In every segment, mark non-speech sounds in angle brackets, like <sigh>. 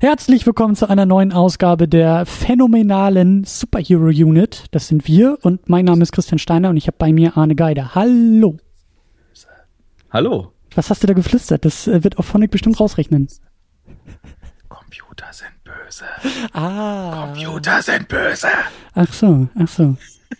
Herzlich willkommen zu einer neuen Ausgabe der phänomenalen Superhero Unit. Das sind wir und mein Name ist Christian Steiner und ich habe bei mir Arne Geider. Hallo. Hallo. Was hast du da geflüstert? Das äh, wird auch Phonic bestimmt rausrechnen. Computer sind böse. Ah. Computer sind böse. Ach so, ach so.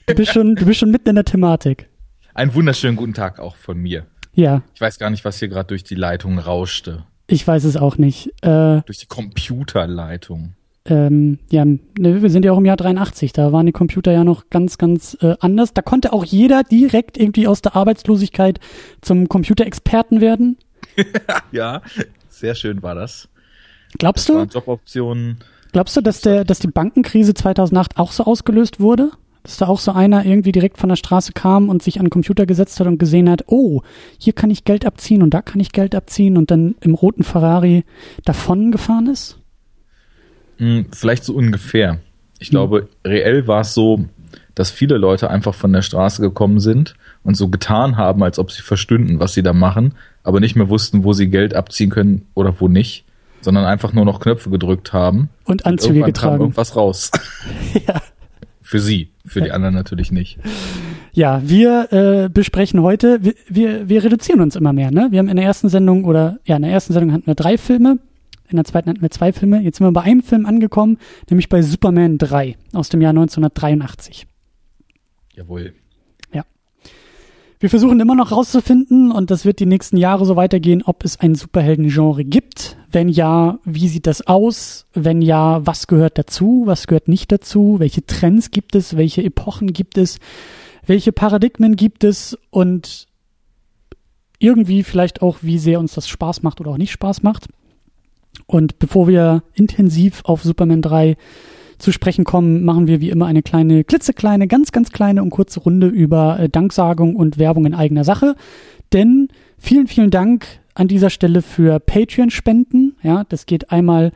Du bist schon, du bist schon mitten in der Thematik. Einen wunderschönen guten Tag auch von mir. Ja, Ich weiß gar nicht, was hier gerade durch die Leitung rauschte. Ich weiß es auch nicht. Äh, Durch die Computerleitung. ähm, ja, ne, wir sind ja auch im Jahr 83, da waren die Computer ja noch ganz, ganz äh, anders. Da konnte auch jeder direkt irgendwie aus der Arbeitslosigkeit zum Computerexperten werden. <laughs> Ja, sehr schön war das. Glaubst Das du, Joboptionen. glaubst du, dass der, dass die Bankenkrise 2008 auch so ausgelöst wurde? Dass da auch so einer irgendwie direkt von der Straße kam und sich an den Computer gesetzt hat und gesehen hat, oh, hier kann ich Geld abziehen und da kann ich Geld abziehen und dann im roten Ferrari davon gefahren ist? Hm, vielleicht so ungefähr. Ich glaube, reell war es so, dass viele Leute einfach von der Straße gekommen sind und so getan haben, als ob sie verstünden, was sie da machen, aber nicht mehr wussten, wo sie Geld abziehen können oder wo nicht, sondern einfach nur noch Knöpfe gedrückt haben. Und Und Anzüge irgendwann kam getragen. irgendwas raus. <laughs> <laughs> Ja. Für sie, für die anderen natürlich nicht. Ja, wir äh, besprechen heute, wir, wir, wir reduzieren uns immer mehr, ne? Wir haben in der ersten Sendung oder ja, in der ersten Sendung hatten wir drei Filme, in der zweiten hatten wir zwei Filme. Jetzt sind wir bei einem Film angekommen, nämlich bei Superman 3 aus dem Jahr 1983. Jawohl. Wir versuchen immer noch rauszufinden, und das wird die nächsten Jahre so weitergehen, ob es ein Superhelden-Genre gibt. Wenn ja, wie sieht das aus? Wenn ja, was gehört dazu? Was gehört nicht dazu? Welche Trends gibt es? Welche Epochen gibt es? Welche Paradigmen gibt es? Und irgendwie vielleicht auch, wie sehr uns das Spaß macht oder auch nicht Spaß macht. Und bevor wir intensiv auf Superman 3 zu sprechen kommen, machen wir wie immer eine kleine, klitzekleine, ganz, ganz kleine und kurze Runde über äh, Danksagung und Werbung in eigener Sache. Denn vielen, vielen Dank an dieser Stelle für Patreon-Spenden. Ja, das geht einmal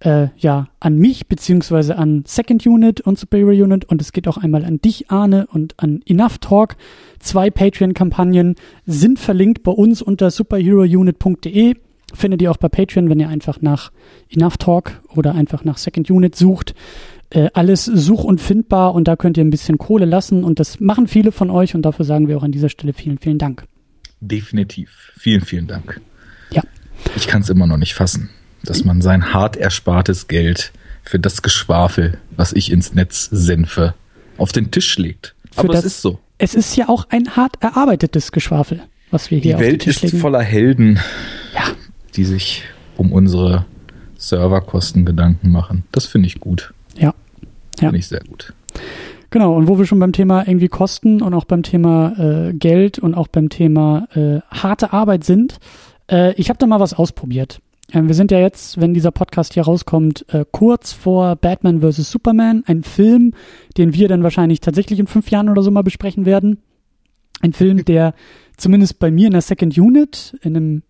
äh, ja an mich beziehungsweise an Second Unit und Superior Unit und es geht auch einmal an dich, Arne, und an Enough Talk. Zwei Patreon-Kampagnen sind verlinkt bei uns unter superherounit.de. Findet ihr auch bei Patreon, wenn ihr einfach nach Enough Talk oder einfach nach Second Unit sucht. Äh, alles such- und findbar und da könnt ihr ein bisschen Kohle lassen und das machen viele von euch und dafür sagen wir auch an dieser Stelle vielen, vielen Dank. Definitiv. Vielen, vielen Dank. Ja. Ich kann es immer noch nicht fassen, dass man sein hart erspartes Geld für das Geschwafel, was ich ins Netz senfe, auf den Tisch legt. Für Aber das- es ist so. Es ist ja auch ein hart erarbeitetes Geschwafel, was wir hier Die auf den Welt ist legen. voller Helden, Ja. die sich um unsere Serverkosten Gedanken machen. Das finde ich gut. Ja. Ja. Finde ich sehr gut. Genau, und wo wir schon beim Thema irgendwie Kosten und auch beim Thema äh, Geld und auch beim Thema äh, harte Arbeit sind, äh, ich habe da mal was ausprobiert. Ähm, wir sind ja jetzt, wenn dieser Podcast hier rauskommt, äh, kurz vor Batman vs. Superman, ein Film, den wir dann wahrscheinlich tatsächlich in fünf Jahren oder so mal besprechen werden. Ein Film, der zumindest bei mir in der Second Unit, in einem,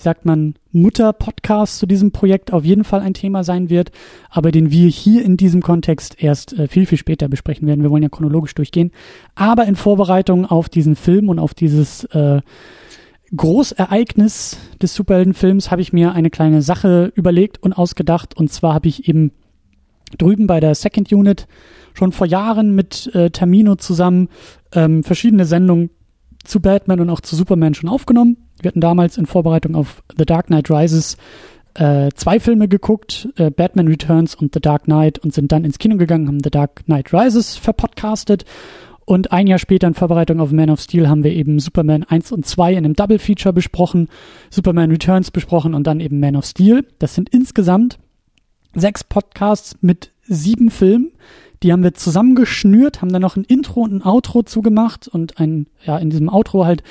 wie sagt man, Mutter-Podcast zu diesem Projekt auf jeden Fall ein Thema sein wird, aber den wir hier in diesem Kontext erst äh, viel, viel später besprechen werden. Wir wollen ja chronologisch durchgehen. Aber in Vorbereitung auf diesen Film und auf dieses äh, Großereignis des Superheldenfilms habe ich mir eine kleine Sache überlegt und ausgedacht. Und zwar habe ich eben drüben bei der Second Unit schon vor Jahren mit äh, Termino zusammen ähm, verschiedene Sendungen zu Batman und auch zu Superman schon aufgenommen. Wir hatten damals in Vorbereitung auf The Dark Knight Rises äh, zwei Filme geguckt, äh, Batman Returns und The Dark Knight und sind dann ins Kino gegangen, haben The Dark Knight Rises verpodcastet und ein Jahr später in Vorbereitung auf Man of Steel haben wir eben Superman 1 und 2 in einem Double Feature besprochen, Superman Returns besprochen und dann eben Man of Steel. Das sind insgesamt sechs Podcasts mit sieben Filmen. Die haben wir zusammengeschnürt, haben dann noch ein Intro und ein Outro zugemacht und ein, ja, in diesem Outro halt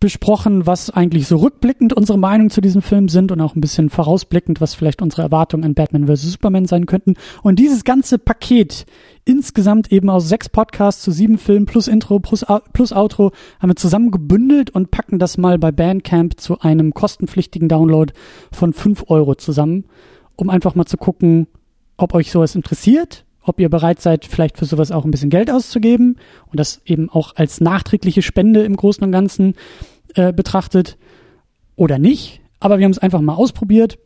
besprochen, was eigentlich so rückblickend unsere Meinung zu diesem Film sind und auch ein bisschen vorausblickend, was vielleicht unsere Erwartungen an Batman vs. Superman sein könnten. Und dieses ganze Paket, insgesamt eben aus sechs Podcasts zu sieben Filmen plus Intro plus, plus Outro, haben wir zusammen gebündelt und packen das mal bei Bandcamp zu einem kostenpflichtigen Download von fünf Euro zusammen, um einfach mal zu gucken, ob euch sowas interessiert, ob ihr bereit seid, vielleicht für sowas auch ein bisschen Geld auszugeben und das eben auch als nachträgliche Spende im Großen und Ganzen äh, betrachtet oder nicht. Aber wir haben es einfach mal ausprobiert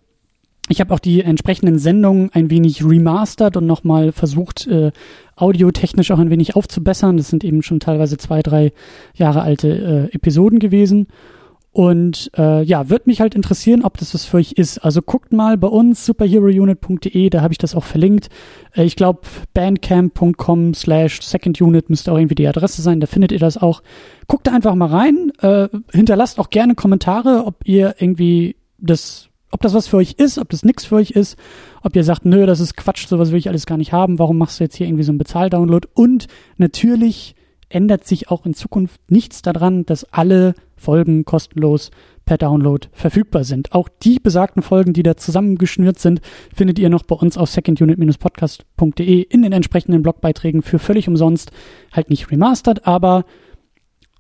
ich habe auch die entsprechenden Sendungen ein wenig remastert und nochmal versucht, äh, audiotechnisch auch ein wenig aufzubessern. Das sind eben schon teilweise zwei, drei Jahre alte äh, Episoden gewesen. Und äh, ja, wird mich halt interessieren, ob das was für euch ist. Also guckt mal bei uns, superherounit.de, da habe ich das auch verlinkt. Äh, ich glaube, bandcamp.com slash secondunit müsste auch irgendwie die Adresse sein, da findet ihr das auch. Guckt da einfach mal rein, äh, hinterlasst auch gerne Kommentare, ob ihr irgendwie das, ob das was für euch ist, ob das nix für euch ist, ob ihr sagt, nö, das ist Quatsch, sowas will ich alles gar nicht haben, warum machst du jetzt hier irgendwie so einen Bezahldownload? Und natürlich ändert sich auch in Zukunft nichts daran, dass alle Folgen kostenlos per Download verfügbar sind. Auch die besagten Folgen, die da zusammengeschnürt sind, findet ihr noch bei uns auf secondunit-podcast.de in den entsprechenden Blogbeiträgen für völlig umsonst. Halt nicht remastered, aber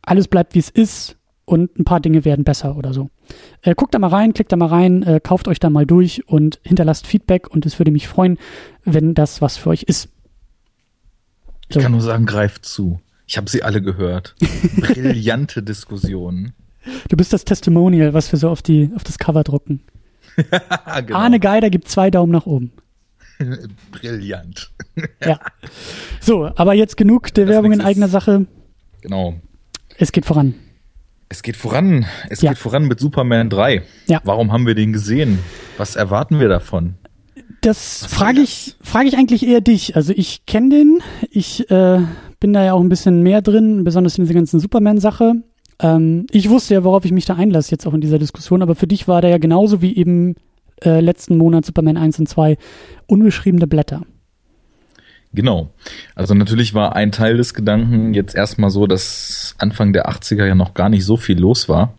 alles bleibt wie es ist und ein paar Dinge werden besser oder so. Äh, guckt da mal rein, klickt da mal rein, äh, kauft euch da mal durch und hinterlasst Feedback und es würde mich freuen, wenn das was für euch ist. So. Ich kann nur sagen, greift zu. Ich habe sie alle gehört. Brillante Diskussionen. Du bist das Testimonial, was wir so auf, die, auf das Cover drucken. <laughs> genau. Arne Geider gibt zwei Daumen nach oben. <laughs> Brillant. ja. So, aber jetzt genug der das Werbung in eigener Sache. Genau. Es geht voran. Es geht voran. Es ja. geht voran mit Superman 3. Ja. Warum haben wir den gesehen? Was erwarten wir davon? Das frage ich, frage ich eigentlich eher dich. Also ich kenne den. Ich äh, bin da ja auch ein bisschen mehr drin, besonders in dieser ganzen Superman-Sache. Ähm, ich wusste ja, worauf ich mich da einlasse jetzt auch in dieser Diskussion, aber für dich war der ja genauso wie eben äh, letzten Monat Superman 1 und 2 unbeschriebene Blätter. Genau. Also natürlich war ein Teil des Gedanken jetzt erstmal so, dass Anfang der 80er ja noch gar nicht so viel los war.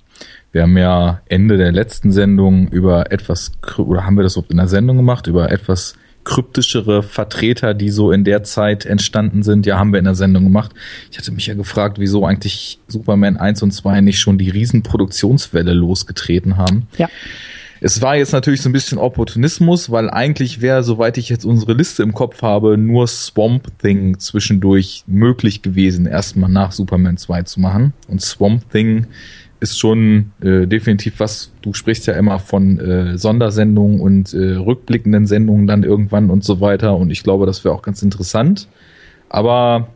Wir haben ja Ende der letzten Sendung über etwas, oder haben wir das in der Sendung gemacht, über etwas kryptischere Vertreter, die so in der Zeit entstanden sind. Ja, haben wir in der Sendung gemacht. Ich hatte mich ja gefragt, wieso eigentlich Superman 1 und 2 nicht schon die Riesenproduktionswelle losgetreten haben. Ja. Es war jetzt natürlich so ein bisschen Opportunismus, weil eigentlich wäre, soweit ich jetzt unsere Liste im Kopf habe, nur Swamp Thing zwischendurch möglich gewesen, erstmal nach Superman 2 zu machen. Und Swamp Thing ist schon äh, definitiv was, du sprichst ja immer von äh, Sondersendungen und äh, rückblickenden Sendungen dann irgendwann und so weiter. Und ich glaube, das wäre auch ganz interessant, aber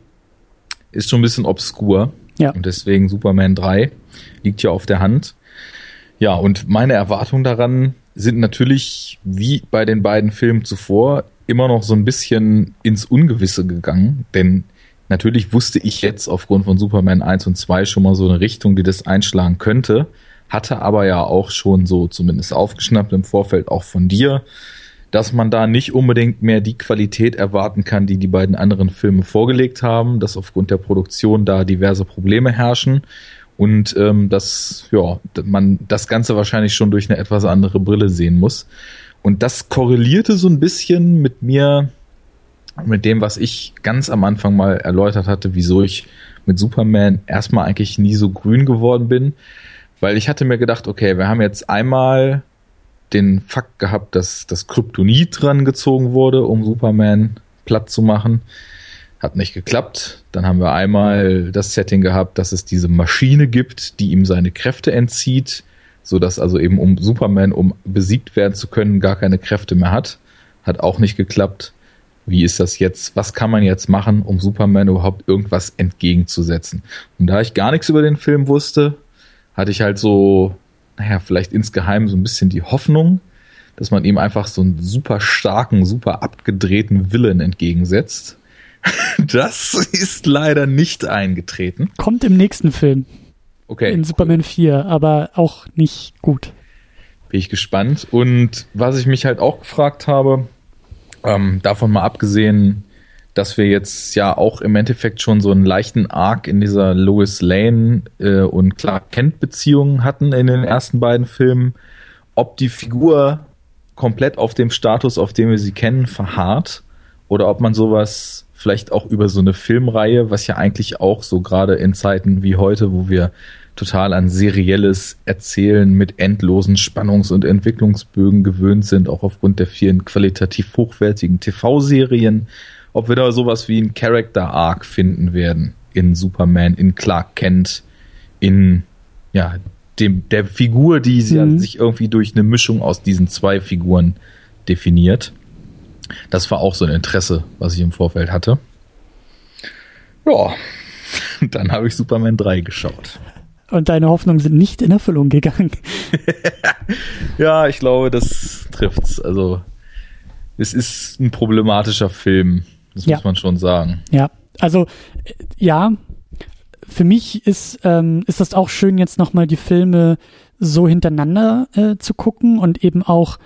ist schon ein bisschen obskur. Ja. und deswegen Superman 3 liegt ja auf der Hand. Ja, und meine Erwartungen daran sind natürlich, wie bei den beiden Filmen zuvor, immer noch so ein bisschen ins Ungewisse gegangen, denn Natürlich wusste ich jetzt aufgrund von Superman 1 und 2 schon mal so eine Richtung, die das einschlagen könnte, hatte aber ja auch schon so zumindest aufgeschnappt im Vorfeld auch von dir, dass man da nicht unbedingt mehr die Qualität erwarten kann, die die beiden anderen Filme vorgelegt haben, dass aufgrund der Produktion da diverse Probleme herrschen und ähm, dass ja man das Ganze wahrscheinlich schon durch eine etwas andere Brille sehen muss. Und das korrelierte so ein bisschen mit mir mit dem, was ich ganz am Anfang mal erläutert hatte, wieso ich mit Superman erstmal eigentlich nie so grün geworden bin, weil ich hatte mir gedacht, okay, wir haben jetzt einmal den Fakt gehabt, dass das Kryptonit dran gezogen wurde, um Superman platt zu machen. Hat nicht geklappt. Dann haben wir einmal das Setting gehabt, dass es diese Maschine gibt, die ihm seine Kräfte entzieht, so dass also eben um Superman, um besiegt werden zu können, gar keine Kräfte mehr hat. Hat auch nicht geklappt wie ist das jetzt, was kann man jetzt machen, um Superman überhaupt irgendwas entgegenzusetzen. Und da ich gar nichts über den Film wusste, hatte ich halt so, naja, vielleicht insgeheim so ein bisschen die Hoffnung, dass man ihm einfach so einen super starken, super abgedrehten Willen entgegensetzt. <laughs> Das ist leider nicht eingetreten. Kommt im nächsten Film. Okay. In Superman 4, aber auch nicht gut. Bin ich gespannt. Und was ich mich halt auch gefragt habe, ähm, davon mal abgesehen, dass wir jetzt ja auch im Endeffekt schon so einen leichten Arc in dieser Lois Lane äh, und Clark Kent Beziehung hatten in den ersten beiden Filmen, ob die Figur komplett auf dem Status, auf dem wir sie kennen, verharrt oder ob man sowas vielleicht auch über so eine Filmreihe, was ja eigentlich auch so gerade in Zeiten wie heute, wo wir total an serielles Erzählen mit endlosen Spannungs- und Entwicklungsbögen gewöhnt sind, auch aufgrund der vielen qualitativ hochwertigen TV-Serien, ob wir da sowas wie ein Character Arc finden werden in Superman, in Clark Kent, in ja, dem, der Figur, die sie mhm. sich irgendwie durch eine Mischung aus diesen zwei Figuren definiert. Das war auch so ein Interesse, was ich im Vorfeld hatte. Ja, <laughs> dann habe ich Superman 3 geschaut. Und deine Hoffnungen sind nicht in Erfüllung gegangen. <laughs> ja, ich glaube, das trifft's. Also, es ist ein problematischer Film. Das ja. muss man schon sagen. Ja, also, äh, ja, für mich ist, ähm, ist das auch schön, jetzt nochmal die Filme so hintereinander äh, zu gucken und eben auch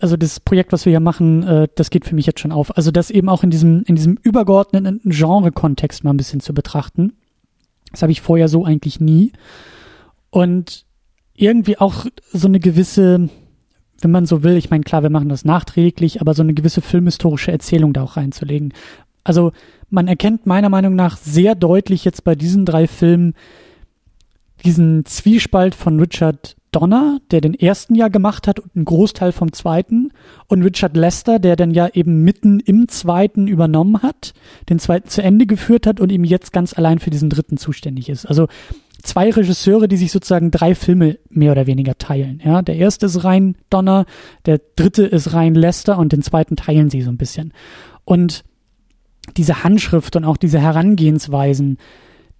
also das Projekt, was wir hier machen, äh, das geht für mich jetzt schon auf. Also das eben auch in diesem, in diesem übergeordneten Genre-Kontext mal ein bisschen zu betrachten. Das habe ich vorher so eigentlich nie. Und irgendwie auch so eine gewisse, wenn man so will, ich meine, klar, wir machen das nachträglich, aber so eine gewisse filmhistorische Erzählung da auch reinzulegen. Also man erkennt meiner Meinung nach sehr deutlich jetzt bei diesen drei Filmen diesen Zwiespalt von Richard Donner, der den ersten Jahr gemacht hat und einen Großteil vom zweiten, und Richard Lester, der dann ja eben mitten im zweiten übernommen hat, den zweiten zu Ende geführt hat und ihm jetzt ganz allein für diesen dritten zuständig ist. Also zwei Regisseure, die sich sozusagen drei Filme mehr oder weniger teilen. Ja, der erste ist rein Donner, der dritte ist rein Lester und den zweiten teilen sie so ein bisschen. Und diese Handschrift und auch diese Herangehensweisen,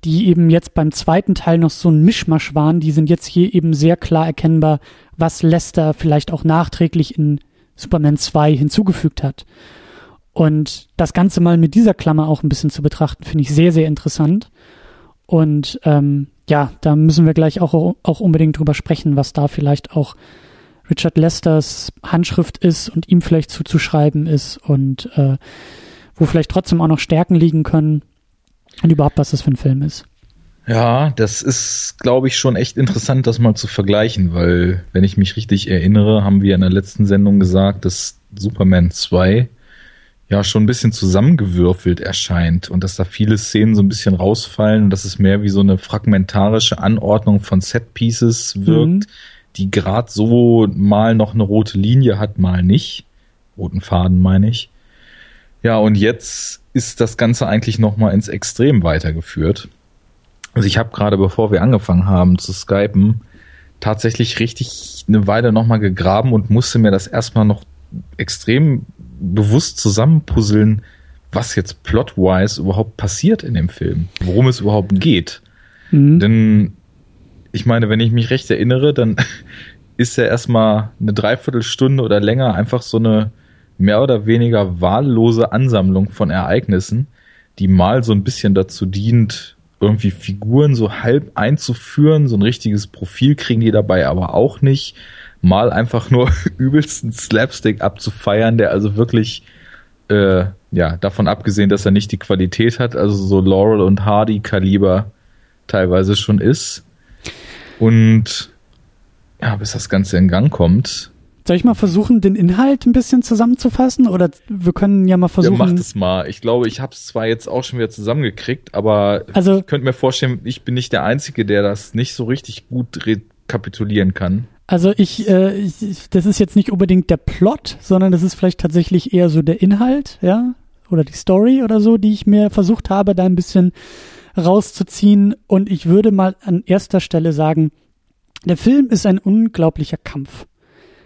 die eben jetzt beim zweiten Teil noch so ein Mischmasch waren, die sind jetzt hier eben sehr klar erkennbar, was Lester vielleicht auch nachträglich in Superman 2 hinzugefügt hat. Und das Ganze mal mit dieser Klammer auch ein bisschen zu betrachten, finde ich sehr, sehr interessant. Und ähm, ja, da müssen wir gleich auch, auch unbedingt drüber sprechen, was da vielleicht auch Richard Lesters Handschrift ist und ihm vielleicht zuzuschreiben ist und äh, wo vielleicht trotzdem auch noch Stärken liegen können und überhaupt, was das für ein Film ist. Ja, das ist, glaube ich, schon echt interessant, das mal zu vergleichen, weil, wenn ich mich richtig erinnere, haben wir in der letzten Sendung gesagt, dass Superman 2 ja schon ein bisschen zusammengewürfelt erscheint und dass da viele Szenen so ein bisschen rausfallen und dass es mehr wie so eine fragmentarische Anordnung von Set-Pieces wirkt, mhm. die gerade so mal noch eine rote Linie hat, mal nicht. Roten Faden meine ich. Ja, und jetzt ist das Ganze eigentlich nochmal ins Extrem weitergeführt. Also ich habe gerade, bevor wir angefangen haben zu skypen, tatsächlich richtig eine Weile nochmal gegraben und musste mir das erstmal noch extrem bewusst zusammenpuzzeln, was jetzt plotwise überhaupt passiert in dem Film, worum es überhaupt geht. Mhm. Denn ich meine, wenn ich mich recht erinnere, dann <laughs> ist ja erstmal eine Dreiviertelstunde oder länger einfach so eine mehr oder weniger wahllose Ansammlung von Ereignissen, die mal so ein bisschen dazu dient, irgendwie Figuren so halb einzuführen, so ein richtiges Profil kriegen die dabei aber auch nicht, mal einfach nur <laughs> übelsten Slapstick abzufeiern, der also wirklich äh, ja davon abgesehen, dass er nicht die Qualität hat, also so Laurel und Hardy Kaliber teilweise schon ist. Und ja, bis das Ganze in Gang kommt, soll ich mal versuchen, den Inhalt ein bisschen zusammenzufassen? Oder wir können ja mal versuchen. Ja, mach das mal. Ich glaube, ich habe es zwar jetzt auch schon wieder zusammengekriegt, aber also, ich könnte mir vorstellen, ich bin nicht der Einzige, der das nicht so richtig gut rekapitulieren kann. Also ich, äh, ich, das ist jetzt nicht unbedingt der Plot, sondern das ist vielleicht tatsächlich eher so der Inhalt, ja, oder die Story oder so, die ich mir versucht habe, da ein bisschen rauszuziehen. Und ich würde mal an erster Stelle sagen, der Film ist ein unglaublicher Kampf.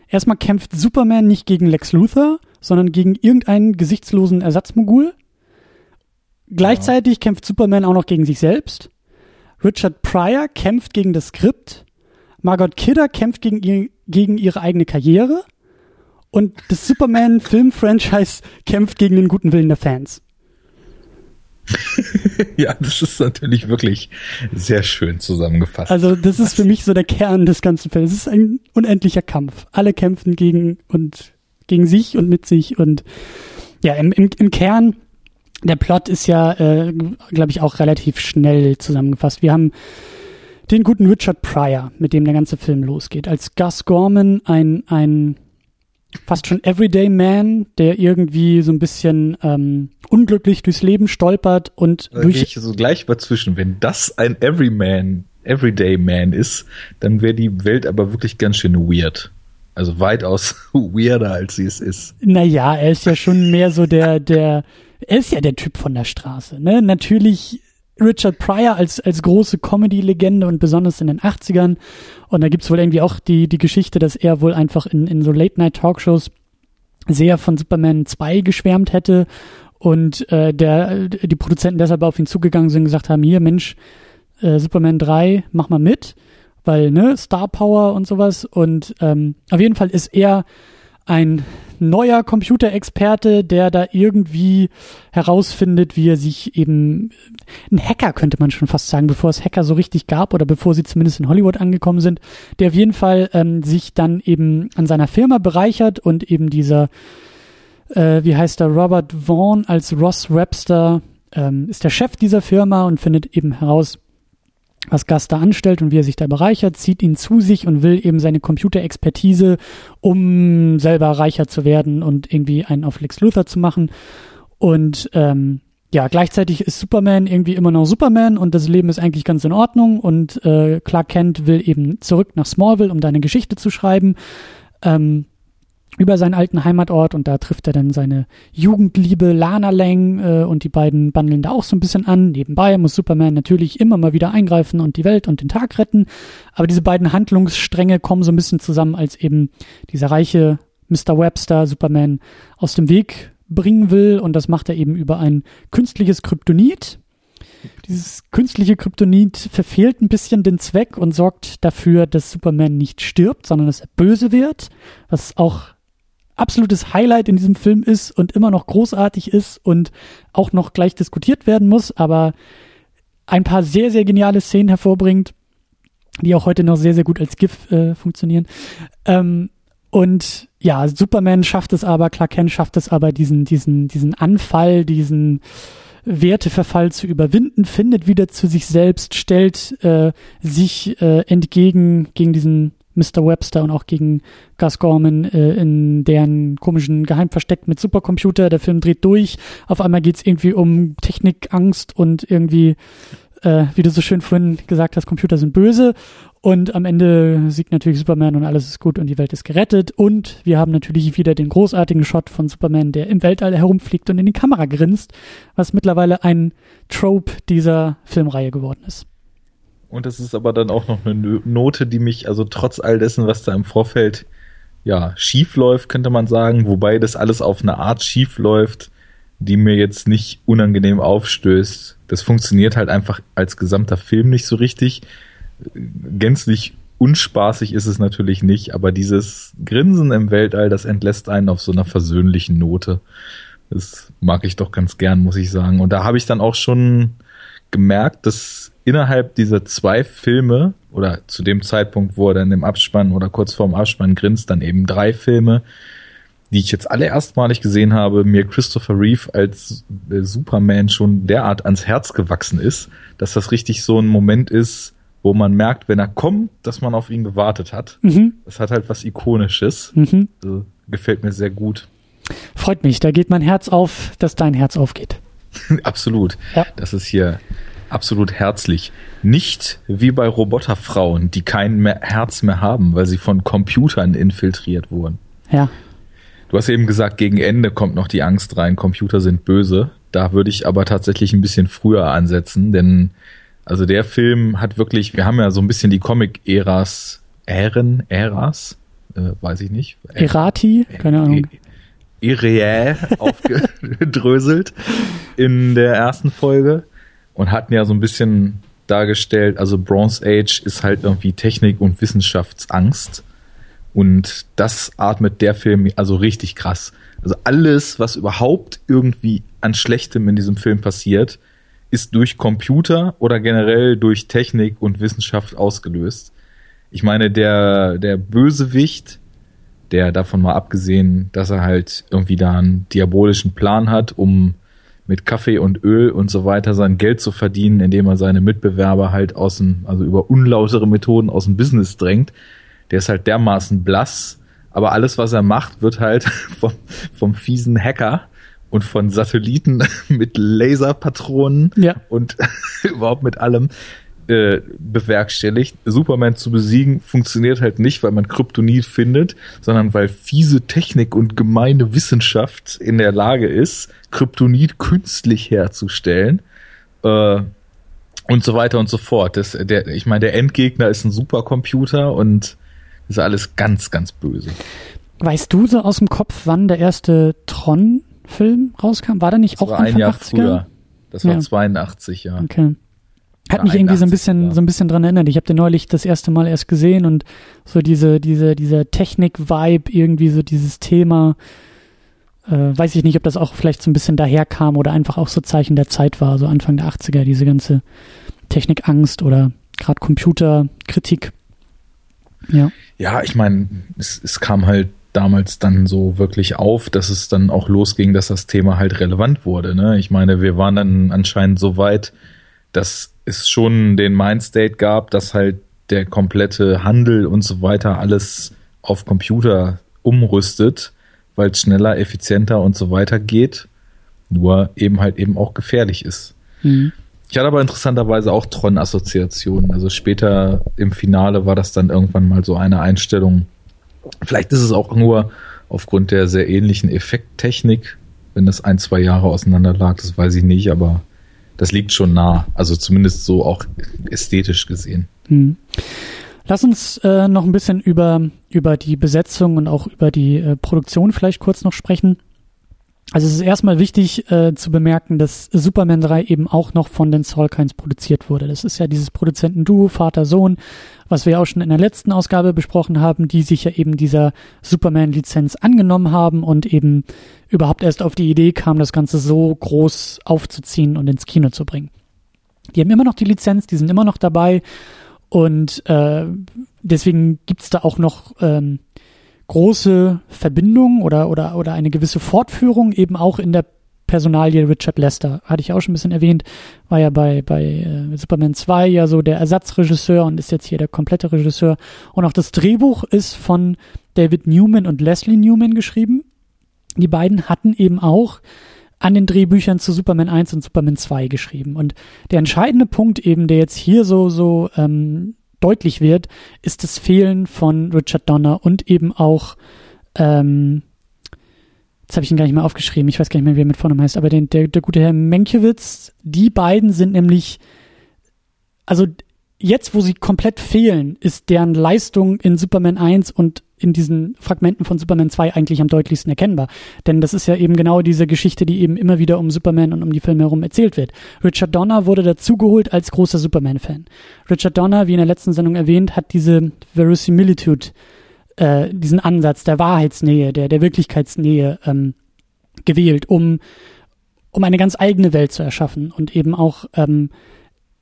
Erstmal kämpft Superman nicht gegen Lex Luthor, sondern gegen irgendeinen gesichtslosen Ersatzmogul. Gleichzeitig ja. kämpft Superman auch noch gegen sich selbst. Richard Pryor kämpft gegen das Skript. Margot Kidder kämpft gegen, ihr, gegen ihre eigene Karriere. Und das Superman-Film-Franchise <laughs> kämpft gegen den guten Willen der Fans. <laughs> ja, das ist natürlich wirklich sehr schön zusammengefasst. Also das ist für mich so der Kern des ganzen Films. Es ist ein unendlicher Kampf. Alle kämpfen gegen und gegen sich und mit sich und ja, im, im, im Kern der Plot ist ja, äh, glaube ich, auch relativ schnell zusammengefasst. Wir haben den guten Richard Pryor, mit dem der ganze Film losgeht. Als Gus Gorman ein, ein fast schon Everyday Man, der irgendwie so ein bisschen ähm, unglücklich durchs Leben stolpert und da durch. Ich so gleich mal zwischen. Wenn das ein Everyman, Everyday Man ist, dann wäre die Welt aber wirklich ganz schön weird. Also weitaus <laughs> weirder, als sie es ist. Naja, er ist ja schon mehr so der, der, er ist ja der Typ von der Straße, ne? Natürlich Richard Pryor als, als große Comedy-Legende und besonders in den 80ern. Und da gibt's wohl irgendwie auch die, die Geschichte, dass er wohl einfach in, in so Late-Night-Talkshows sehr von Superman 2 geschwärmt hätte und äh, der, die Produzenten deshalb auf ihn zugegangen sind und gesagt haben, hier Mensch, äh, Superman 3, mach mal mit, weil, ne, Star Power und sowas. Und ähm, auf jeden Fall ist er ein neuer Computerexperte, der da irgendwie herausfindet, wie er sich eben ein Hacker könnte man schon fast sagen, bevor es Hacker so richtig gab oder bevor sie zumindest in Hollywood angekommen sind, der auf jeden Fall ähm, sich dann eben an seiner Firma bereichert und eben dieser, äh, wie heißt er, Robert Vaughn als Ross Webster ähm, ist der Chef dieser Firma und findet eben heraus, was Gus da anstellt und wie er sich da bereichert, zieht ihn zu sich und will eben seine Computerexpertise, um selber reicher zu werden und irgendwie einen auf Lex Luthor zu machen. Und ähm, ja, gleichzeitig ist Superman irgendwie immer noch Superman und das Leben ist eigentlich ganz in Ordnung und äh, Clark Kent will eben zurück nach Smallville, um da eine Geschichte zu schreiben. Ähm, über seinen alten Heimatort und da trifft er dann seine Jugendliebe Lana Lang äh, und die beiden bandeln da auch so ein bisschen an. Nebenbei muss Superman natürlich immer mal wieder eingreifen und die Welt und den Tag retten. Aber diese beiden Handlungsstränge kommen so ein bisschen zusammen, als eben dieser reiche Mr. Webster Superman aus dem Weg bringen will und das macht er eben über ein künstliches Kryptonit. Dieses künstliche Kryptonit verfehlt ein bisschen den Zweck und sorgt dafür, dass Superman nicht stirbt, sondern dass er böse wird, was auch absolutes Highlight in diesem Film ist und immer noch großartig ist und auch noch gleich diskutiert werden muss, aber ein paar sehr, sehr geniale Szenen hervorbringt, die auch heute noch sehr, sehr gut als GIF äh, funktionieren. Ähm, und ja, Superman schafft es aber, Clark Kent schafft es aber, diesen, diesen, diesen Anfall, diesen Werteverfall zu überwinden, findet wieder zu sich selbst, stellt äh, sich äh, entgegen gegen diesen Mr. Webster und auch gegen Gus Gorman äh, in deren komischen Geheimversteck mit Supercomputer. Der Film dreht durch. Auf einmal geht es irgendwie um Technikangst und irgendwie, äh, wie du so schön vorhin gesagt hast, Computer sind böse. Und am Ende siegt natürlich Superman und alles ist gut und die Welt ist gerettet. Und wir haben natürlich wieder den großartigen Shot von Superman, der im Weltall herumfliegt und in die Kamera grinst, was mittlerweile ein Trope dieser Filmreihe geworden ist. Und das ist aber dann auch noch eine Note, die mich, also trotz all dessen, was da im Vorfeld ja schief läuft, könnte man sagen, wobei das alles auf eine Art schief läuft, die mir jetzt nicht unangenehm aufstößt. Das funktioniert halt einfach als gesamter Film nicht so richtig. Gänzlich unspaßig ist es natürlich nicht, aber dieses Grinsen im Weltall, das entlässt einen auf so einer versöhnlichen Note. Das mag ich doch ganz gern, muss ich sagen. Und da habe ich dann auch schon gemerkt, dass innerhalb dieser zwei Filme oder zu dem Zeitpunkt, wo er dann im Abspann oder kurz vorm Abspann grinst, dann eben drei Filme, die ich jetzt alle erstmalig gesehen habe, mir Christopher Reeve als äh, Superman schon derart ans Herz gewachsen ist, dass das richtig so ein Moment ist, wo man merkt, wenn er kommt, dass man auf ihn gewartet hat. Mhm. Das hat halt was Ikonisches. Mhm. Also, gefällt mir sehr gut. Freut mich, da geht mein Herz auf, dass dein Herz aufgeht. <laughs> Absolut. Ja. Das ist hier absolut herzlich. Nicht wie bei Roboterfrauen, die kein mehr Herz mehr haben, weil sie von Computern infiltriert wurden. Ja. Du hast eben gesagt, gegen Ende kommt noch die Angst rein, Computer sind böse. Da würde ich aber tatsächlich ein bisschen früher ansetzen, denn also der Film hat wirklich, wir haben ja so ein bisschen die Comic-Äras, Ären, Äras, äh, weiß ich nicht. Erati, keine Ahnung. Irreä aufgedröselt in der ersten Folge und hatten ja so ein bisschen dargestellt, also Bronze Age ist halt irgendwie Technik und Wissenschaftsangst. Und das atmet der Film also richtig krass. Also alles, was überhaupt irgendwie an Schlechtem in diesem Film passiert, ist durch Computer oder generell durch Technik und Wissenschaft ausgelöst. Ich meine, der, der Bösewicht, der davon mal abgesehen, dass er halt irgendwie da einen diabolischen Plan hat, um mit Kaffee und Öl und so weiter sein Geld zu verdienen, indem er seine Mitbewerber halt aus dem, also über unlautere Methoden aus dem Business drängt. Der ist halt dermaßen blass, aber alles, was er macht, wird halt <laughs> vom, vom fiesen Hacker und von Satelliten <laughs> mit Laserpatronen ja. und <laughs> überhaupt mit allem äh, bewerkstelligt. Superman zu besiegen funktioniert halt nicht, weil man Kryptonit findet, sondern weil fiese Technik und gemeine Wissenschaft in der Lage ist, Kryptonit künstlich herzustellen. Äh, und so weiter und so fort. Das, der, ich meine, der Endgegner ist ein Supercomputer und ist alles ganz, ganz böse. Weißt du so aus dem Kopf, wann der erste Tron-Film rauskam? War der nicht das auch war ein Jahr 80er? früher. Das war Ja. 82, ja. Okay. Hat mich irgendwie so ein 81, bisschen, so ein bisschen dran erinnert. Ich habe den neulich das erste Mal erst gesehen und so diese, diese, dieser Technik-Vibe, irgendwie so dieses Thema, äh, weiß ich nicht, ob das auch vielleicht so ein bisschen daherkam oder einfach auch so Zeichen der Zeit war, so Anfang der 80er, diese ganze Technikangst oder gerade Computerkritik. Ja. Ja, ich meine, es, es kam halt damals dann so wirklich auf, dass es dann auch losging, dass das Thema halt relevant wurde. Ne? Ich meine, wir waren dann anscheinend so weit, dass es schon den Mindstate gab, dass halt der komplette Handel und so weiter alles auf Computer umrüstet, weil es schneller, effizienter und so weiter geht, nur eben halt eben auch gefährlich ist. Mhm. Ich hatte aber interessanterweise auch Tron-Assoziationen. Also später im Finale war das dann irgendwann mal so eine Einstellung. Vielleicht ist es auch nur aufgrund der sehr ähnlichen Effekttechnik, wenn das ein, zwei Jahre auseinander lag, das weiß ich nicht, aber das liegt schon nah. Also zumindest so auch ästhetisch gesehen. Hm. Lass uns äh, noch ein bisschen über, über die Besetzung und auch über die äh, Produktion vielleicht kurz noch sprechen. Also es ist erstmal wichtig äh, zu bemerken, dass Superman 3 eben auch noch von den Salkinds produziert wurde. Das ist ja dieses Produzentenduo Vater-Sohn, was wir auch schon in der letzten Ausgabe besprochen haben, die sich ja eben dieser Superman-Lizenz angenommen haben und eben überhaupt erst auf die Idee kam, das Ganze so groß aufzuziehen und ins Kino zu bringen. Die haben immer noch die Lizenz, die sind immer noch dabei und äh, deswegen gibt's da auch noch ähm, große Verbindung oder, oder, oder eine gewisse Fortführung eben auch in der Personalie Richard Lester. Hatte ich auch schon ein bisschen erwähnt, war ja bei, bei äh, Superman 2 ja so der Ersatzregisseur und ist jetzt hier der komplette Regisseur. Und auch das Drehbuch ist von David Newman und Leslie Newman geschrieben. Die beiden hatten eben auch an den Drehbüchern zu Superman 1 und Superman 2 geschrieben. Und der entscheidende Punkt eben, der jetzt hier so, so ähm, deutlich wird, ist das Fehlen von Richard Donner und eben auch, ähm, jetzt habe ich ihn gar nicht mehr aufgeschrieben, ich weiß gar nicht mehr, wie er mit Vornamen heißt, aber den, der, der gute Herr Menkiewicz, die beiden sind nämlich, also jetzt, wo sie komplett fehlen, ist deren Leistung in Superman 1 und in diesen Fragmenten von Superman 2 eigentlich am deutlichsten erkennbar. Denn das ist ja eben genau diese Geschichte, die eben immer wieder um Superman und um die Filme herum erzählt wird. Richard Donner wurde dazugeholt als großer Superman-Fan. Richard Donner, wie in der letzten Sendung erwähnt, hat diese Verisimilitude, äh, diesen Ansatz der Wahrheitsnähe, der, der Wirklichkeitsnähe ähm, gewählt, um, um eine ganz eigene Welt zu erschaffen und eben auch ähm,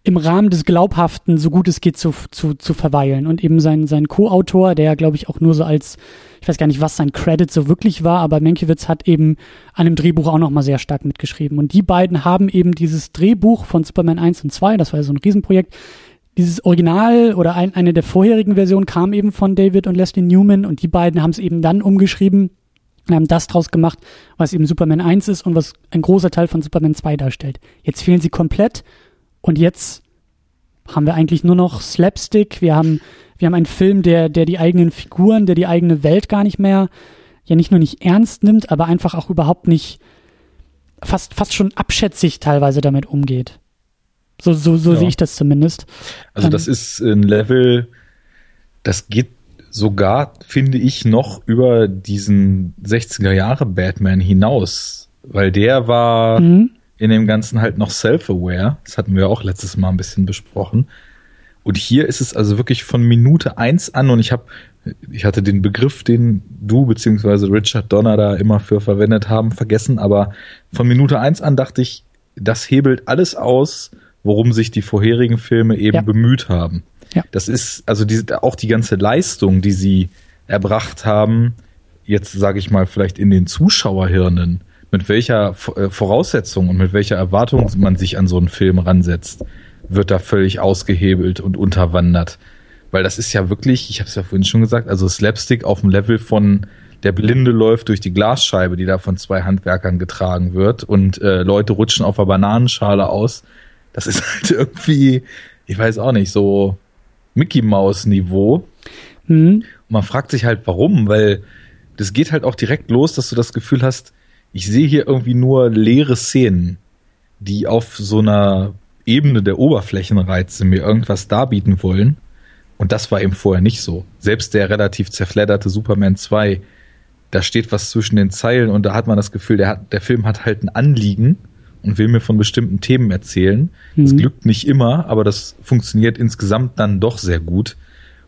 im Rahmen des Glaubhaften, so gut es geht, zu, zu, zu verweilen. Und eben sein, sein Co-Autor, der glaube ich auch nur so als, ich weiß gar nicht, was sein Credit so wirklich war, aber Menkiewicz hat eben an dem Drehbuch auch nochmal sehr stark mitgeschrieben. Und die beiden haben eben dieses Drehbuch von Superman 1 und 2, das war ja so ein Riesenprojekt, dieses Original oder ein, eine der vorherigen Versionen kam eben von David und Leslie Newman und die beiden haben es eben dann umgeschrieben und haben das draus gemacht, was eben Superman 1 ist und was ein großer Teil von Superman 2 darstellt. Jetzt fehlen sie komplett und jetzt haben wir eigentlich nur noch Slapstick. Wir haben, wir haben einen Film, der, der die eigenen Figuren, der die eigene Welt gar nicht mehr, ja nicht nur nicht ernst nimmt, aber einfach auch überhaupt nicht, fast, fast schon abschätzig teilweise damit umgeht. So, so, so Ja. sehe ich das zumindest. Also Ähm, das ist ein Level, das geht sogar, finde ich, noch über diesen 60er Jahre Batman hinaus, weil der war Mhm. In dem Ganzen halt noch self-aware. Das hatten wir auch letztes Mal ein bisschen besprochen. Und hier ist es also wirklich von Minute eins an und ich habe, ich hatte den Begriff, den du beziehungsweise Richard Donner da immer für verwendet haben, vergessen, aber von Minute eins an dachte ich, das hebelt alles aus, worum sich die vorherigen Filme eben Ja. bemüht haben. Ja. Das ist also diese, auch die ganze Leistung, die sie erbracht haben, jetzt sage ich mal vielleicht in den Zuschauerhirnen, mit welcher äh, Voraussetzung und mit welcher Erwartung man sich an so einen Film ransetzt, wird da völlig ausgehebelt und unterwandert. Weil das ist ja wirklich, ich habe es ja vorhin schon gesagt, also Slapstick auf dem Level von der Blinde läuft durch die Glasscheibe, die da von zwei Handwerkern getragen wird und äh, Leute rutschen auf der Bananenschale aus. Das ist <laughs> halt irgendwie, ich weiß auch nicht, so Mickey Maus Niveau. Mhm. Und man fragt sich halt, warum, weil das geht halt auch direkt los, dass du das Gefühl hast, ich sehe hier irgendwie nur leere Szenen, die auf so einer Ebene der Oberflächenreize mir irgendwas darbieten wollen. Und das war eben vorher nicht so. Selbst der relativ zerfledderte Superman 2, da steht was zwischen den Zeilen und da hat man das Gefühl, der, hat, der Film hat halt ein Anliegen und will mir von bestimmten Themen erzählen. Mhm. Das glückt nicht immer, aber das funktioniert insgesamt dann doch sehr gut.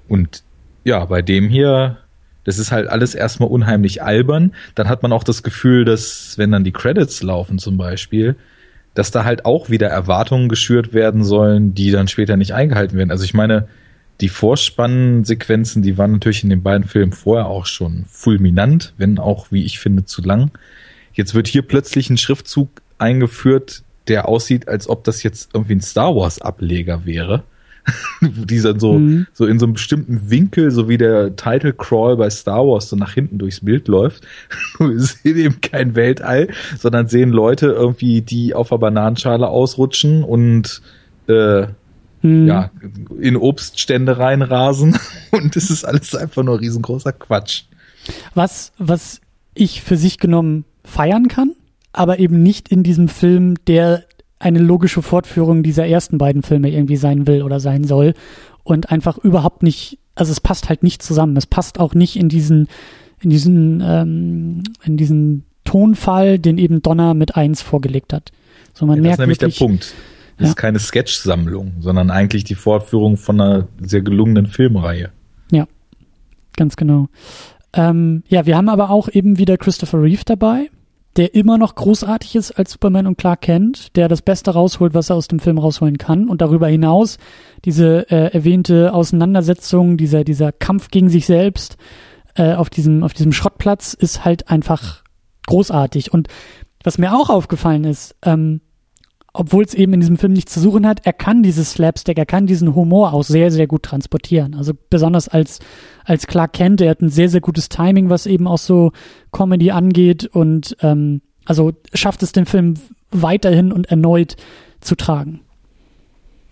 Und ja, bei dem hier, das ist halt alles erstmal unheimlich albern. Dann hat man auch das Gefühl, dass, wenn dann die Credits laufen zum Beispiel, dass da halt auch wieder Erwartungen geschürt werden sollen, die dann später nicht eingehalten werden. Also ich meine, die Vorspannsequenzen, die waren natürlich in den beiden Filmen vorher auch schon fulminant, wenn auch, wie ich finde, zu lang. Jetzt wird hier plötzlich ein Schriftzug eingeführt, der aussieht, als ob das jetzt irgendwie ein Star Wars Ableger wäre. <laughs> die dann so, mhm. so in so einem bestimmten Winkel, so wie der Title Crawl bei Star Wars so nach hinten durchs Bild läuft. <laughs> Wir sehen eben kein Weltall, sondern sehen Leute irgendwie, die auf der Bananenschale ausrutschen und äh, mhm. ja, in Obststände reinrasen. <laughs> Und es ist alles einfach nur riesengroßer Quatsch. Was, was ich für sich genommen feiern kann, aber eben nicht in diesem Film, der eine logische Fortführung dieser ersten beiden Filme irgendwie sein will oder sein soll und einfach überhaupt nicht, also es passt halt nicht zusammen. Es passt auch nicht in diesen, in diesen, ähm, in diesen Tonfall, den eben Donner mit eins vorgelegt hat. So man ja, merkt das ist nämlich wirklich, der Punkt. Das ja. ist keine Sketch-Sammlung, sondern eigentlich die Fortführung von einer sehr gelungenen Filmreihe. Ja, ganz genau. Ähm, ja, wir haben aber auch eben wieder Christopher Reeve dabei, der immer noch großartig ist als Superman und Clark Kent, der das Beste rausholt, was er aus dem Film rausholen kann. Und darüber hinaus diese äh, erwähnte Auseinandersetzung, dieser dieser Kampf gegen sich selbst äh, auf diesem auf diesem Schrottplatz ist halt einfach großartig. Und was mir auch aufgefallen ist, ähm, obwohl es eben in diesem Film nichts zu suchen hat, er kann dieses Slapstick, er kann diesen Humor auch sehr, sehr gut transportieren. Also besonders als, als Clark Kent, er hat ein sehr, sehr gutes Timing, was eben auch so Comedy angeht und ähm, also schafft es den Film weiterhin und erneut zu tragen.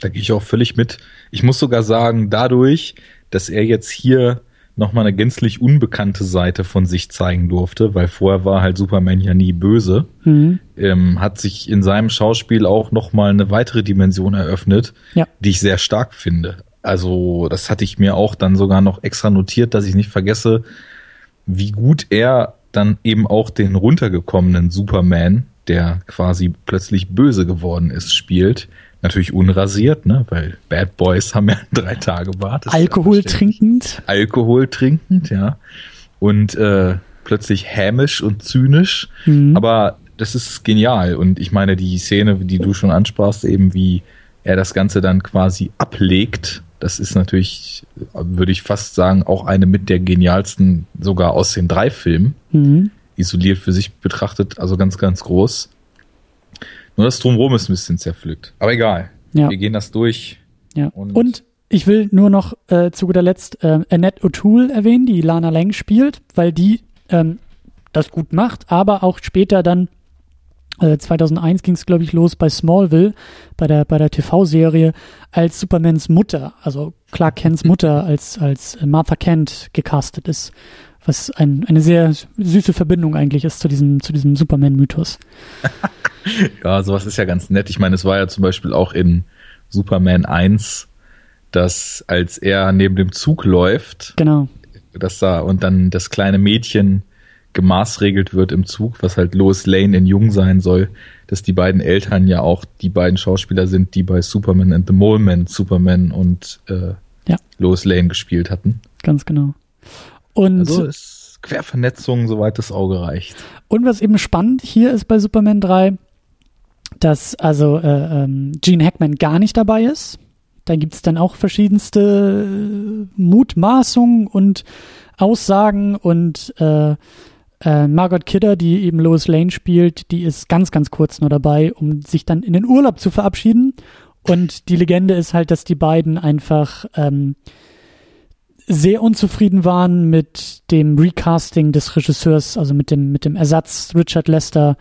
Da gehe ich auch völlig mit. Ich muss sogar sagen, dadurch, dass er jetzt hier nochmal eine gänzlich unbekannte Seite von sich zeigen durfte, weil vorher war halt Superman ja nie böse, mhm. ähm, hat sich in seinem Schauspiel auch nochmal eine weitere Dimension eröffnet, ja. die ich sehr stark finde. Also das hatte ich mir auch dann sogar noch extra notiert, dass ich nicht vergesse, wie gut er dann eben auch den runtergekommenen Superman, der quasi plötzlich böse geworden ist, spielt Natürlich unrasiert, ne? weil Bad Boys haben ja <laughs> drei Tage Bart. Alkohol trinkend. Alkohol trinkend, ja. Und äh, plötzlich hämisch und zynisch. Mhm. Aber das ist genial. Und ich meine, die Szene, die du schon ansprachst, eben wie er das Ganze dann quasi ablegt, das ist natürlich, würde ich fast sagen, auch eine mit der genialsten sogar aus den drei Filmen. Mhm. Isoliert für sich betrachtet, also ganz, ganz groß. Nur das Drumherum ist ein bisschen zerpflückt. Aber egal. Ja. Wir gehen das durch. Ja. Und, und ich will nur noch äh, zu guter Letzt äh, Annette O'Toole erwähnen, die Lana Lang spielt, weil die ähm, das gut macht, aber auch später dann äh, 2001 ging es glaube ich los bei Smallville, bei der bei der TV-Serie als Supermans Mutter, also Clark Kents Mutter als als Martha Kent gecastet ist, was ein, eine sehr süße Verbindung eigentlich ist zu diesem zu diesem Superman-Mythos. <laughs> ja, sowas ist ja ganz nett. Ich meine, es war ja zum Beispiel auch in Superman 1, dass als er neben dem Zug läuft, genau. dass da und dann das kleine Mädchen gemaßregelt wird im Zug, was halt Lois Lane in Jung sein soll, dass die beiden Eltern ja auch die beiden Schauspieler sind, die bei Superman and the Mole Man Superman und äh, ja. Lois Lane gespielt hatten. Ganz genau. Und also ist Quervernetzung, soweit das Auge reicht. Und was eben spannend hier ist bei Superman 3, dass also äh, ähm, Gene Hackman gar nicht dabei ist. Da gibt's dann auch verschiedenste äh, Mutmaßungen und Aussagen und äh, äh, Margot Kidder, die eben Lois Lane spielt, die ist ganz, ganz kurz nur dabei, um sich dann in den Urlaub zu verabschieden. Und die Legende ist halt, dass die beiden einfach ähm, sehr unzufrieden waren mit dem Recasting des Regisseurs, also mit dem, mit dem Ersatz Richard Lester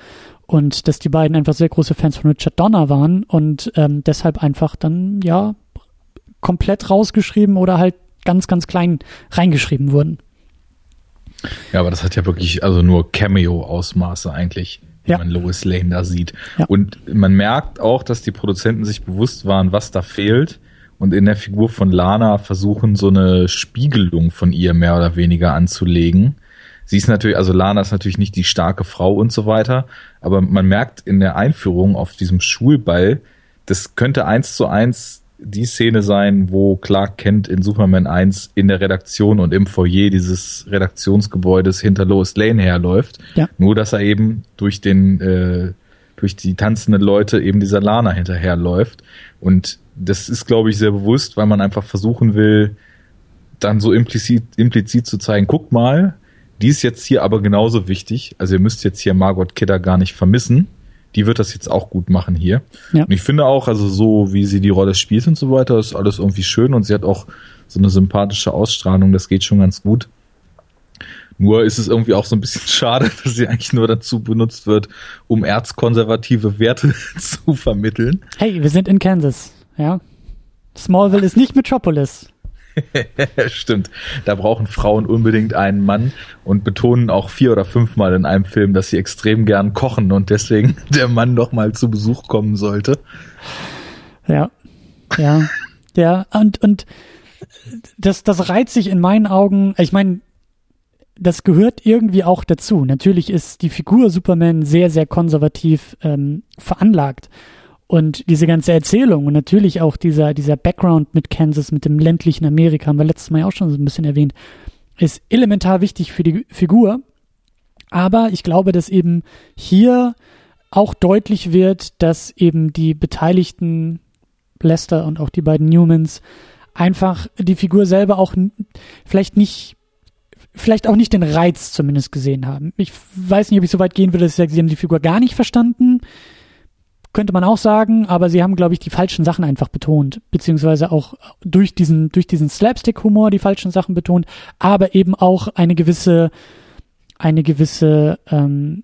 und dass die beiden einfach sehr große Fans von Richard Donner waren und ähm, deshalb einfach dann ja komplett rausgeschrieben oder halt ganz, ganz klein reingeschrieben wurden. Ja, aber das hat ja wirklich also nur Cameo-Ausmaße eigentlich. wie Ja. man Lois Lane da sieht. Ja. Und man merkt auch, dass die Produzenten sich bewusst waren, was da fehlt und in der Figur von Lana versuchen, so eine Spiegelung von ihr mehr oder weniger anzulegen. Sie ist natürlich, also Lana ist natürlich nicht die starke Frau und so weiter, aber man merkt in der Einführung auf diesem Schulball, das könnte eins zu eins die Szene sein, wo Clark Kent in Superman 1 in der Redaktion und im Foyer dieses Redaktionsgebäudes hinter Lois Lane herläuft. Ja. Nur, dass er eben durch den, äh, durch die tanzenden Leute eben dieser Lana hinterherläuft. Und das ist, glaube ich, sehr bewusst, weil man einfach versuchen will, dann so implizit, implizit zu zeigen, guck mal, die ist jetzt hier aber genauso wichtig. Also ihr müsst jetzt hier Margot Kidder gar nicht vermissen. Die wird das jetzt auch gut machen hier. Ja. Und ich finde auch, also so wie sie die Rolle spielt und so weiter, ist alles irgendwie schön und sie hat auch so eine sympathische Ausstrahlung, das geht schon ganz gut. Nur ist es irgendwie auch so ein bisschen <laughs> schade, dass sie eigentlich nur dazu benutzt wird, um erzkonservative Werte <laughs> zu vermitteln. Hey, wir sind in Kansas, ja. Smallville ist nicht Metropolis. <laughs> Stimmt. Da brauchen Frauen unbedingt einen Mann und betonen auch vier oder fünfmal in einem Film, dass sie extrem gern kochen und deswegen <laughs> der Mann noch mal zu Besuch kommen sollte. Ja, ja, ja. Und und das das reizt sich in meinen Augen. Ich meine, das gehört irgendwie auch dazu. Natürlich ist die Figur Superman sehr sehr konservativ ähm, veranlagt und diese ganze Erzählung und natürlich auch dieser dieser Background mit Kansas, mit dem ländlichen Amerika, haben wir letztes Mal ja auch schon so ein bisschen erwähnt, ist elementar wichtig für die Figur. Aber ich glaube, dass eben hier auch deutlich wird, dass eben die Beteiligten Lester und auch die beiden Newmans einfach die Figur selber auch vielleicht nicht vielleicht auch nicht den Reiz zumindest gesehen haben. Ich weiß nicht, ob ich so weit gehen würde, dass ich sage, sie haben die Figur gar nicht verstanden. Könnte man auch sagen, aber sie haben, glaube ich, die falschen Sachen einfach betont, beziehungsweise auch durch diesen, durch diesen Slapstick-Humor die falschen Sachen betont, aber eben auch eine gewisse, eine gewisse, ähm,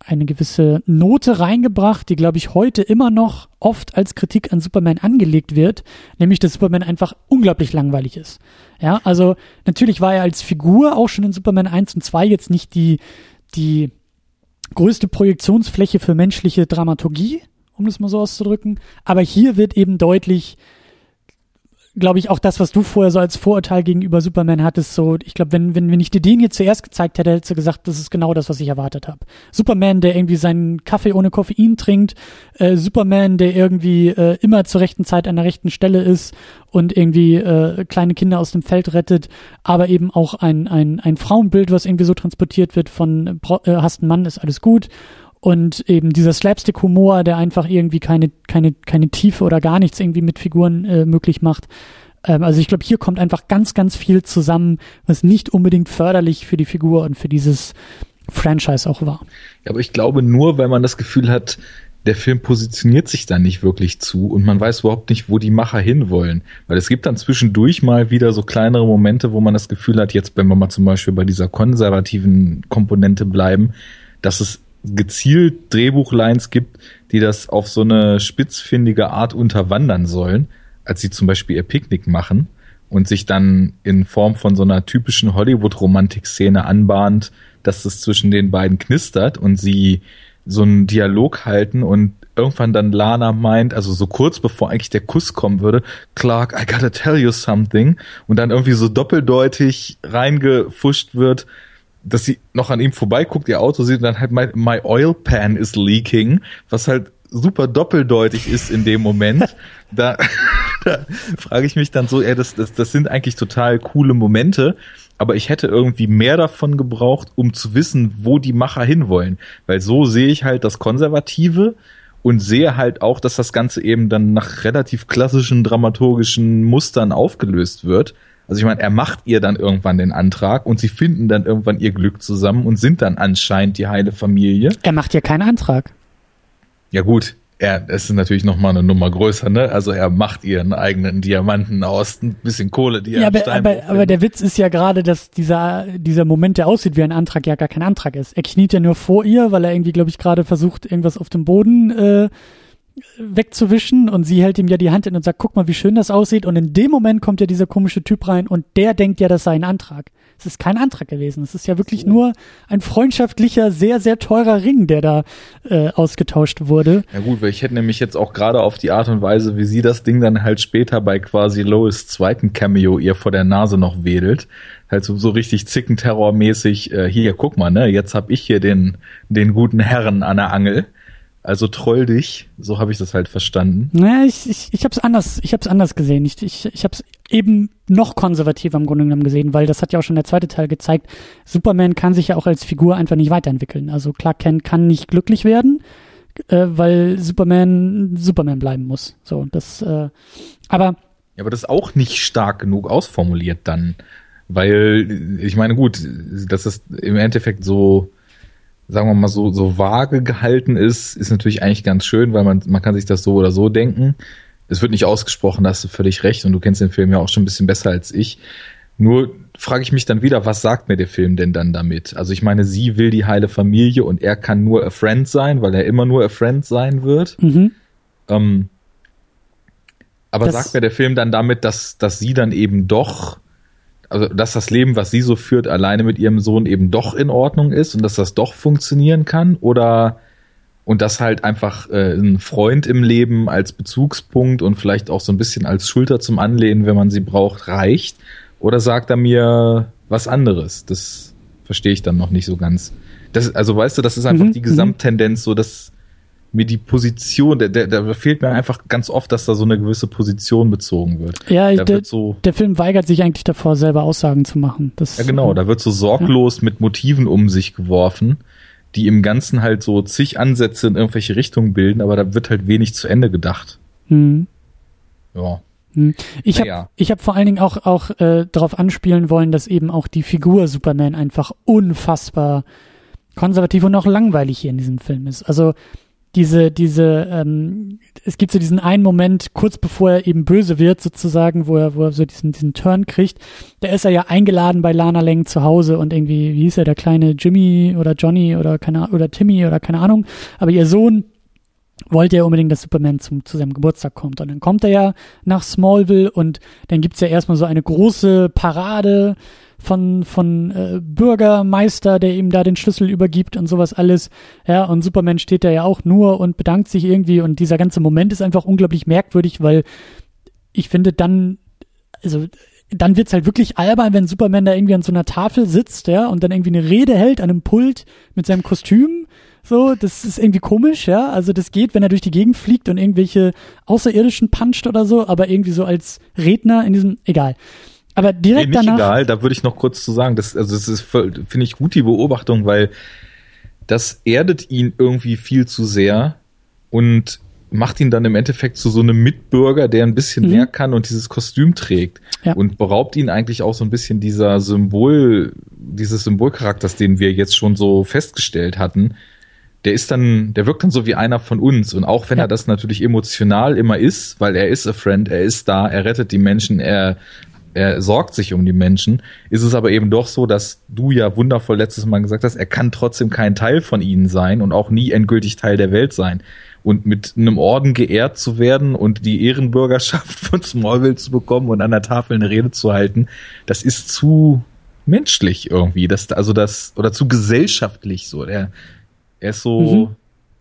eine gewisse Note reingebracht, die, glaube ich, heute immer noch oft als Kritik an Superman angelegt wird, nämlich, dass Superman einfach unglaublich langweilig ist. Ja, also natürlich war er als Figur auch schon in Superman 1 und 2 jetzt nicht die, die größte Projektionsfläche für menschliche Dramaturgie, um das mal so auszudrücken. Aber hier wird eben deutlich, glaube ich, auch das, was du vorher so als Vorurteil gegenüber Superman hattest, so, ich glaube, wenn, wenn, wenn ich dir den jetzt zuerst gezeigt hätte, hättest du gesagt, das ist genau das, was ich erwartet habe. Superman, der irgendwie seinen Kaffee ohne Koffein trinkt, äh, Superman, der irgendwie äh, immer zur rechten Zeit an der rechten Stelle ist und irgendwie äh, kleine Kinder aus dem Feld rettet, aber eben auch ein, ein, ein Frauenbild, was irgendwie so transportiert wird von äh, äh, hast einen Mann, ist alles gut. Und eben dieser Slapstick-Humor, der einfach irgendwie keine, keine, keine Tiefe oder gar nichts irgendwie mit Figuren äh, möglich macht. Ähm, also ich glaube, hier kommt einfach ganz, ganz viel zusammen, was nicht unbedingt förderlich für die Figur und für dieses Franchise auch war. Ja, aber ich glaube nur, weil man das Gefühl hat, der Film positioniert sich da nicht wirklich zu und man weiß überhaupt nicht, wo die Macher hinwollen. Weil es gibt dann zwischendurch mal wieder so kleinere Momente, wo man das Gefühl hat, jetzt, wenn wir mal zum Beispiel bei dieser konservativen Komponente bleiben, dass es gezielt Drehbuchlines gibt, die das auf so eine spitzfindige Art unterwandern sollen, als sie zum Beispiel ihr Picknick machen und sich dann in Form von so einer typischen Hollywood-Romantik-Szene anbahnt, dass es zwischen den beiden knistert und sie so einen Dialog halten und irgendwann dann Lana meint, also so kurz bevor eigentlich der Kuss kommen würde, Clark, I gotta tell you something und dann irgendwie so doppeldeutig reingefuscht wird, dass sie noch an ihm vorbeiguckt, ihr Auto sieht und dann halt my, my oil pan is leaking, was halt super doppeldeutig ist in dem Moment. <laughs> da, da frage ich mich dann so, ey, das, das, das sind eigentlich total coole Momente, aber ich hätte irgendwie mehr davon gebraucht, um zu wissen, wo die Macher hinwollen. Weil so sehe ich halt das Konservative und sehe halt auch, dass das Ganze eben dann nach relativ klassischen dramaturgischen Mustern aufgelöst wird. Also ich meine, er macht ihr dann irgendwann den Antrag und sie finden dann irgendwann ihr Glück zusammen und sind dann anscheinend die heile Familie. Er macht ja keinen Antrag. Ja gut, er es ist natürlich noch mal eine Nummer größer, ne? Also er macht ihren eigenen Diamanten aus, ein bisschen Kohle, die er Ja, im aber, aber, aber der Witz ist ja gerade, dass dieser, dieser Moment, der aussieht wie ein Antrag, ja gar kein Antrag ist. Er kniet ja nur vor ihr, weil er irgendwie, glaube ich, gerade versucht, irgendwas auf dem Boden äh, wegzuwischen und sie hält ihm ja die Hand in und sagt, guck mal, wie schön das aussieht. Und in dem Moment kommt ja dieser komische Typ rein und der denkt ja, das sei ein Antrag. Es ist kein Antrag gewesen. Es ist ja wirklich so. nur ein freundschaftlicher, sehr, sehr teurer Ring, der da äh, ausgetauscht wurde. Ja gut, weil ich hätte nämlich jetzt auch gerade auf die Art und Weise, wie sie das Ding dann halt später bei quasi Lois zweiten Cameo ihr vor der Nase noch wedelt, halt so, so richtig Zickenterrormäßig, äh, hier, guck mal, ne, jetzt hab ich hier den, den guten Herren an der Angel. Also troll dich, so habe ich das halt verstanden. Naja, ich, ich, ich habe es anders, ich anders gesehen. Ich, ich, ich habe es eben noch konservativer im Grunde genommen gesehen, weil das hat ja auch schon der zweite Teil gezeigt. Superman kann sich ja auch als Figur einfach nicht weiterentwickeln. Also Clark Kent kann nicht glücklich werden, äh, weil Superman Superman bleiben muss. So, das, äh, aber ja, aber das ist auch nicht stark genug ausformuliert dann, weil ich meine gut, das ist im Endeffekt so sagen wir mal so, so vage gehalten ist, ist natürlich eigentlich ganz schön, weil man, man kann sich das so oder so denken. Es wird nicht ausgesprochen, da hast du völlig recht und du kennst den Film ja auch schon ein bisschen besser als ich. Nur frage ich mich dann wieder, was sagt mir der Film denn dann damit? Also ich meine, sie will die heile Familie und er kann nur a friend sein, weil er immer nur a friend sein wird. Mhm. Ähm, aber das sagt mir der Film dann damit, dass, dass sie dann eben doch also dass das Leben, was sie so führt, alleine mit ihrem Sohn eben doch in Ordnung ist und dass das doch funktionieren kann? Oder und das halt einfach äh, ein Freund im Leben als Bezugspunkt und vielleicht auch so ein bisschen als Schulter zum Anlehnen, wenn man sie braucht, reicht? Oder sagt er mir was anderes? Das verstehe ich dann noch nicht so ganz. Das, also weißt du, das ist einfach mhm, die mhm. Gesamttendenz, so dass mir die Position, da, da, da fehlt mir einfach ganz oft, dass da so eine gewisse Position bezogen wird. Ja, da der, wird so, der Film weigert sich eigentlich davor, selber Aussagen zu machen. Das, ja, genau, da wird so sorglos ja. mit Motiven um sich geworfen, die im Ganzen halt so zig Ansätze in irgendwelche Richtungen bilden, aber da wird halt wenig zu Ende gedacht. Hm. Ja. Hm. Ich habe ja. ich hab vor allen Dingen auch, auch äh, darauf anspielen wollen, dass eben auch die Figur Superman einfach unfassbar konservativ und auch langweilig hier in diesem Film ist. Also diese, diese, ähm, es gibt so diesen einen Moment, kurz bevor er eben böse wird, sozusagen, wo er, wo er so diesen, diesen Turn kriegt, da ist er ja eingeladen bei Lana Lang zu Hause und irgendwie, wie hieß er, der kleine Jimmy oder Johnny oder keine oder Timmy oder keine Ahnung, aber ihr Sohn wollte ja unbedingt, dass Superman zum, zu seinem Geburtstag kommt. Und dann kommt er ja nach Smallville und dann gibt's ja erstmal so eine große Parade von, von äh, Bürgermeister, der ihm da den Schlüssel übergibt und sowas alles. Ja, und Superman steht da ja auch nur und bedankt sich irgendwie und dieser ganze Moment ist einfach unglaublich merkwürdig, weil ich finde dann, also dann wird's halt wirklich albern, wenn Superman da irgendwie an so einer Tafel sitzt, ja, und dann irgendwie eine Rede hält an einem Pult mit seinem Kostüm. So, das ist irgendwie komisch, ja. Also das geht, wenn er durch die Gegend fliegt und irgendwelche Außerirdischen puncht oder so, aber irgendwie so als Redner in diesem, egal. Aber direkt nee, nicht danach. egal, da würde ich noch kurz zu sagen, das, also das ist, finde ich gut, die Beobachtung, weil das erdet ihn irgendwie viel zu sehr und macht ihn dann im Endeffekt zu so einem Mitbürger, der ein bisschen mhm. mehr kann und dieses Kostüm trägt. Ja. Und beraubt ihn eigentlich auch so ein bisschen dieser Symbol, dieses Symbolcharakters, den wir jetzt schon so festgestellt hatten. Der ist dann, der wirkt dann so wie einer von uns. Und auch wenn ja. er das natürlich emotional immer ist, weil er ist a friend, er ist da, er rettet die Menschen, er er sorgt sich um die Menschen, ist es aber eben doch so, dass du ja wundervoll letztes Mal gesagt hast, er kann trotzdem kein Teil von ihnen sein und auch nie endgültig Teil der Welt sein. Und mit einem Orden geehrt zu werden und die Ehrenbürgerschaft <laughs> von Smallville zu bekommen und an der Tafel eine Rede zu halten, das ist zu menschlich irgendwie, das, also das, oder zu gesellschaftlich so. Der, er ist so, mhm.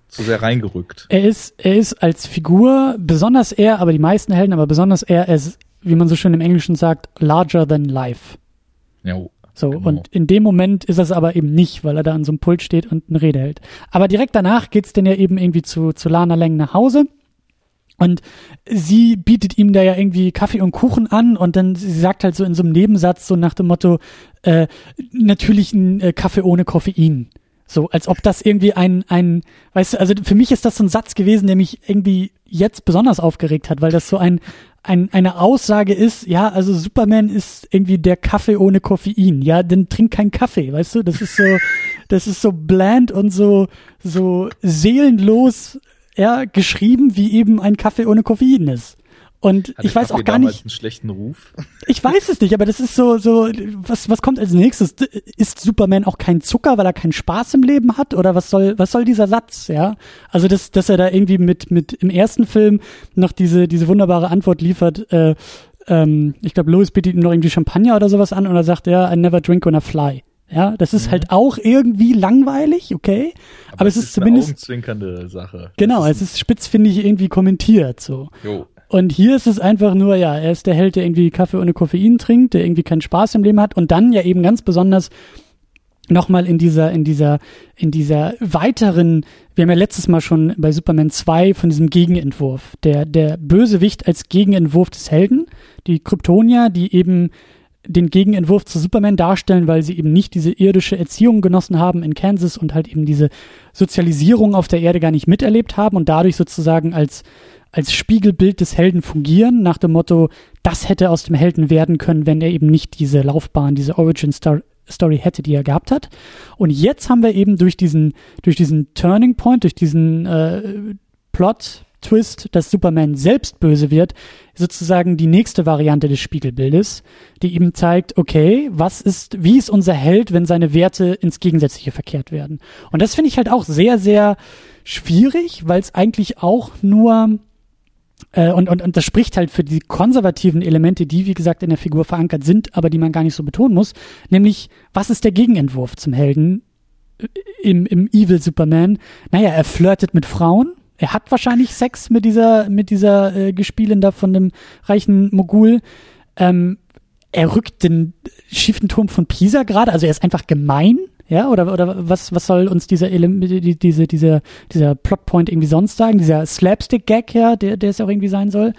zu sehr reingerückt. Er ist, er ist als Figur, besonders er, aber die meisten Helden, aber besonders er, er ist wie man so schön im Englischen sagt, larger than life. Ja. So, genau. und in dem Moment ist das aber eben nicht, weil er da an so einem Pult steht und eine Rede hält. Aber direkt danach geht's dann ja eben irgendwie zu, zu Lana Lang nach Hause. Und sie bietet ihm da ja irgendwie Kaffee und Kuchen an und dann sie sagt halt so in so einem Nebensatz so nach dem Motto, äh, natürlich ein äh, Kaffee ohne Koffein. So, als ob das irgendwie ein, ein, weißt du, also für mich ist das so ein Satz gewesen, der mich irgendwie jetzt besonders aufgeregt hat, weil das so ein, ein, eine Aussage ist, ja, also Superman ist irgendwie der Kaffee ohne Koffein. Ja, dann trink keinen Kaffee, weißt du? Das ist so, das ist so bland und so, so seelenlos, ja, geschrieben, wie eben ein Kaffee ohne Koffein ist. Und Hat ich weiß Kaffee auch gar nicht. einen schlechten Ruf? Ich weiß es nicht, aber das ist so, so, was, was kommt als nächstes? Ist Superman auch kein Zucker, weil er keinen Spaß im Leben hat? Oder was soll, was soll dieser Satz, ja? Also, dass, dass er da irgendwie mit, mit im ersten Film noch diese, diese wunderbare Antwort liefert, äh, ähm, ich glaube, Louis bietet ihm noch irgendwie Champagner oder sowas an und er sagt, ja, I never drink when I fly. Ja, das ist mhm. halt auch irgendwie langweilig, okay. Aber, aber es ist, ist zumindest. Eine augenzwinkernde Sache. Genau, es ist spitz, finde ich, irgendwie kommentiert, so. Jo. Und hier ist es einfach nur, ja, er ist der Held, der irgendwie Kaffee ohne Koffein trinkt, der irgendwie keinen Spaß im Leben hat und dann ja eben ganz besonders nochmal in dieser, in dieser, in dieser weiteren, wir haben ja letztes Mal schon bei Superman 2 von diesem Gegenentwurf, der, der Bösewicht als Gegenentwurf des Helden, die Kryptonier, die eben den Gegenentwurf zu Superman darstellen, weil sie eben nicht diese irdische Erziehung genossen haben in Kansas und halt eben diese Sozialisierung auf der Erde gar nicht miterlebt haben und dadurch sozusagen als, als Spiegelbild des Helden fungieren, nach dem Motto, das hätte aus dem Helden werden können, wenn er eben nicht diese Laufbahn, diese Origin Story hätte, die er gehabt hat. Und jetzt haben wir eben durch diesen, durch diesen Turning Point, durch diesen äh, Plot, Twist, dass Superman selbst böse wird, sozusagen die nächste Variante des Spiegelbildes, die ihm zeigt, okay, was ist, wie ist unser Held, wenn seine Werte ins Gegensätzliche verkehrt werden? Und das finde ich halt auch sehr, sehr schwierig, weil es eigentlich auch nur äh, und, und, und das spricht halt für die konservativen Elemente, die, wie gesagt, in der Figur verankert sind, aber die man gar nicht so betonen muss. Nämlich, was ist der Gegenentwurf zum Helden äh, im, im Evil Superman? Naja, er flirtet mit Frauen, er hat wahrscheinlich Sex mit dieser, mit dieser äh, Gespielin da von dem reichen Mogul. Ähm, er rückt den schiefen Turm von Pisa gerade, also er ist einfach gemein, ja, oder, oder was, was soll uns dieser die, diese, dieser, Plotpoint irgendwie sonst sagen? Dieser Slapstick-Gag, ja, der, der es auch irgendwie sein soll.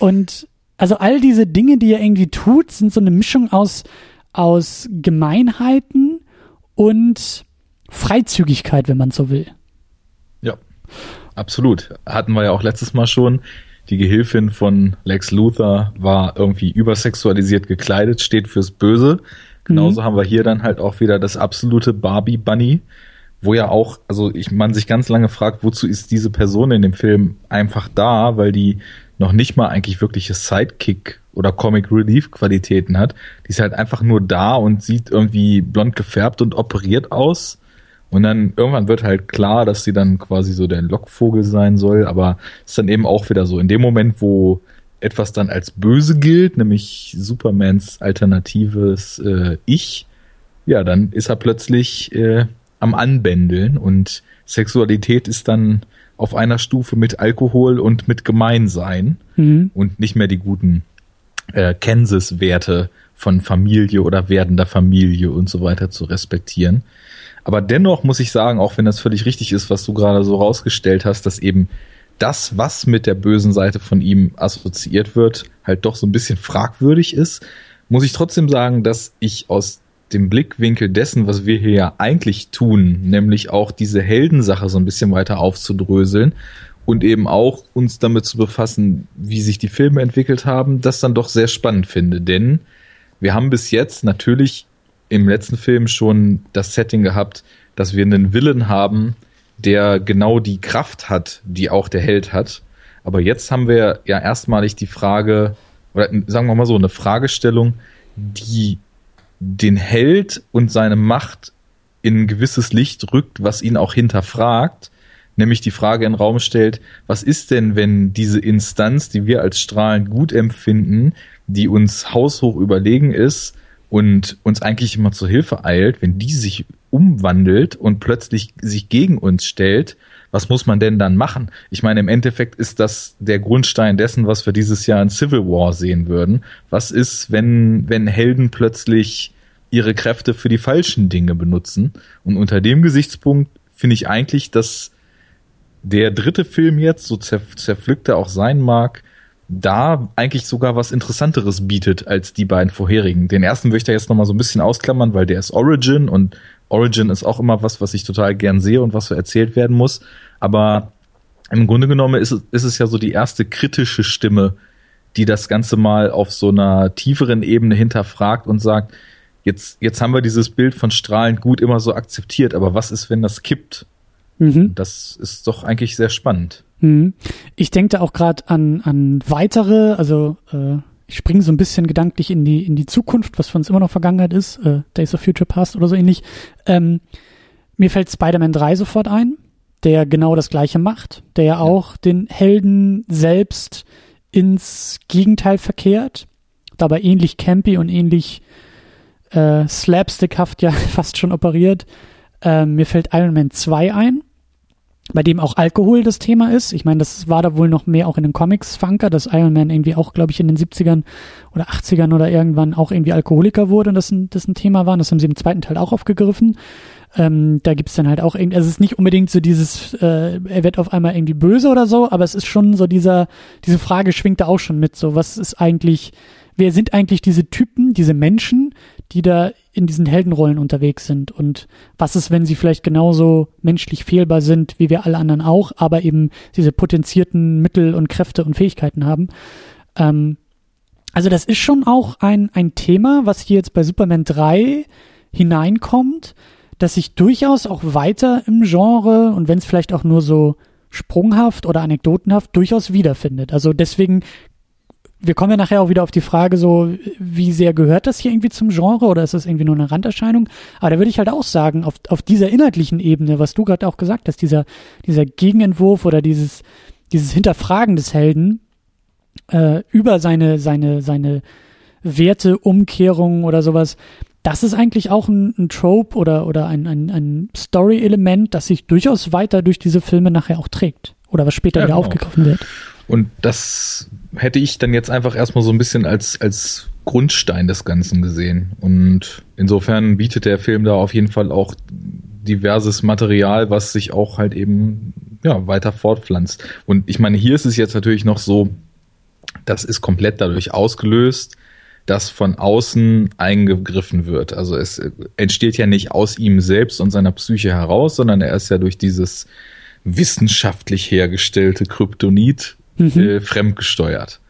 Und also all diese Dinge, die er irgendwie tut, sind so eine Mischung aus, aus Gemeinheiten und Freizügigkeit, wenn man so will. Ja. Absolut. Hatten wir ja auch letztes Mal schon. Die Gehilfin von Lex Luthor war irgendwie übersexualisiert gekleidet, steht fürs Böse. Genauso mhm. haben wir hier dann halt auch wieder das absolute Barbie Bunny, wo ja auch, also ich man sich ganz lange fragt, wozu ist diese Person in dem Film einfach da, weil die noch nicht mal eigentlich wirkliche Sidekick oder Comic Relief Qualitäten hat. Die ist halt einfach nur da und sieht irgendwie blond gefärbt und operiert aus und dann irgendwann wird halt klar, dass sie dann quasi so der Lockvogel sein soll, aber ist dann eben auch wieder so, in dem Moment, wo etwas dann als böse gilt, nämlich Supermans alternatives äh, Ich, ja, dann ist er plötzlich äh, am Anbändeln und Sexualität ist dann auf einer Stufe mit Alkohol und mit Gemeinsein mhm. und nicht mehr die guten äh, Kansas-Werte von Familie oder werdender Familie und so weiter zu respektieren. Aber dennoch muss ich sagen, auch wenn das völlig richtig ist, was du gerade so rausgestellt hast, dass eben das, was mit der bösen Seite von ihm assoziiert wird, halt doch so ein bisschen fragwürdig ist, muss ich trotzdem sagen, dass ich aus dem Blickwinkel dessen, was wir hier ja eigentlich tun, nämlich auch diese Heldensache so ein bisschen weiter aufzudröseln und eben auch uns damit zu befassen, wie sich die Filme entwickelt haben, das dann doch sehr spannend finde. Denn wir haben bis jetzt natürlich im letzten Film schon das Setting gehabt, dass wir einen Willen haben, der genau die Kraft hat, die auch der Held hat. Aber jetzt haben wir ja erstmalig die Frage, oder sagen wir mal so, eine Fragestellung, die den Held und seine Macht in ein gewisses Licht rückt, was ihn auch hinterfragt, nämlich die Frage in den Raum stellt, was ist denn, wenn diese Instanz, die wir als strahlend gut empfinden, die uns haushoch überlegen ist, und uns eigentlich immer zur Hilfe eilt, wenn die sich umwandelt und plötzlich sich gegen uns stellt, was muss man denn dann machen? Ich meine, im Endeffekt ist das der Grundstein dessen, was wir dieses Jahr in Civil War sehen würden. Was ist, wenn, wenn Helden plötzlich ihre Kräfte für die falschen Dinge benutzen? Und unter dem Gesichtspunkt finde ich eigentlich, dass der dritte Film jetzt, so zerpflückt er auch sein mag, da eigentlich sogar was Interessanteres bietet als die beiden vorherigen. Den ersten würde ich da jetzt nochmal so ein bisschen ausklammern, weil der ist Origin und Origin ist auch immer was, was ich total gern sehe und was so erzählt werden muss. Aber im Grunde genommen ist es, ist es ja so die erste kritische Stimme, die das Ganze mal auf so einer tieferen Ebene hinterfragt und sagt, jetzt, jetzt haben wir dieses Bild von strahlend gut immer so akzeptiert, aber was ist, wenn das kippt? Mhm. Das ist doch eigentlich sehr spannend. Mhm. Ich denke da auch gerade an, an weitere, also äh, ich springe so ein bisschen gedanklich in die, in die Zukunft, was für uns immer noch Vergangenheit ist, äh, Days of Future Past oder so ähnlich. Ähm, mir fällt Spider-Man 3 sofort ein, der genau das gleiche macht, der ja auch den Helden selbst ins Gegenteil verkehrt. dabei ähnlich campy und ähnlich äh, slapstickhaft ja <laughs> fast schon operiert. Ähm, mir fällt Iron Man 2 ein, bei dem auch Alkohol das Thema ist. Ich meine, das war da wohl noch mehr auch in den Comics Funker, dass Iron Man irgendwie auch, glaube ich, in den 70ern oder 80ern oder irgendwann auch irgendwie Alkoholiker wurde und das ein, das ein Thema war. Und das haben sie im zweiten Teil auch aufgegriffen. Ähm, da gibt's dann halt auch irgendwie, also es ist nicht unbedingt so dieses, äh, er wird auf einmal irgendwie böse oder so, aber es ist schon so dieser, diese Frage schwingt da auch schon mit, so was ist eigentlich, wer sind eigentlich diese Typen, diese Menschen, die da in diesen Heldenrollen unterwegs sind und was ist, wenn sie vielleicht genauso menschlich fehlbar sind, wie wir alle anderen auch, aber eben diese potenzierten Mittel und Kräfte und Fähigkeiten haben. Ähm, also das ist schon auch ein, ein Thema, was hier jetzt bei Superman 3 hineinkommt, dass sich durchaus auch weiter im Genre und wenn es vielleicht auch nur so sprunghaft oder anekdotenhaft durchaus wiederfindet. Also deswegen, wir kommen ja nachher auch wieder auf die Frage so, wie sehr gehört das hier irgendwie zum Genre oder ist das irgendwie nur eine Randerscheinung? Aber da würde ich halt auch sagen, auf, auf dieser inhaltlichen Ebene, was du gerade auch gesagt hast, dieser, dieser Gegenentwurf oder dieses, dieses Hinterfragen des Helden äh, über seine, seine, seine Werteumkehrung oder sowas, das ist eigentlich auch ein, ein Trope oder, oder ein, ein, ein Story-Element, das sich durchaus weiter durch diese Filme nachher auch trägt. Oder was später ja, wieder genau. aufgegriffen wird. Und das hätte ich dann jetzt einfach erstmal so ein bisschen als, als Grundstein des Ganzen gesehen. Und insofern bietet der Film da auf jeden Fall auch diverses Material, was sich auch halt eben ja, weiter fortpflanzt. Und ich meine, hier ist es jetzt natürlich noch so, das ist komplett dadurch ausgelöst, dass von außen eingegriffen wird. Also es entsteht ja nicht aus ihm selbst und seiner Psyche heraus, sondern er ist ja durch dieses wissenschaftlich hergestellte Kryptonit mhm. äh, fremdgesteuert.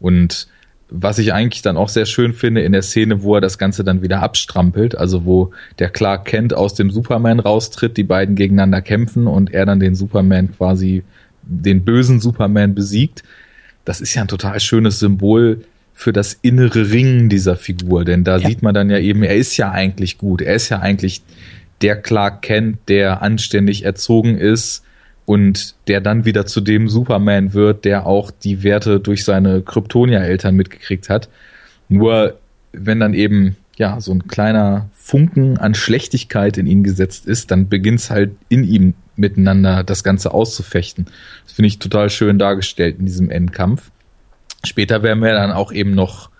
Und was ich eigentlich dann auch sehr schön finde in der Szene, wo er das Ganze dann wieder abstrampelt, also wo der Clark Kent aus dem Superman raustritt, die beiden gegeneinander kämpfen und er dann den Superman quasi, den bösen Superman besiegt. Das ist ja ein total schönes Symbol für das innere Ringen dieser Figur, denn da ja. sieht man dann ja eben, er ist ja eigentlich gut, er ist ja eigentlich der Clark Kent, der anständig erzogen ist und der dann wieder zu dem Superman wird, der auch die Werte durch seine Kryptonia-Eltern mitgekriegt hat. Nur wenn dann eben ja so ein kleiner Funken an Schlechtigkeit in ihn gesetzt ist, dann beginnt es halt in ihm miteinander das Ganze auszufechten. Das finde ich total schön dargestellt in diesem Endkampf. Später werden wir dann auch eben noch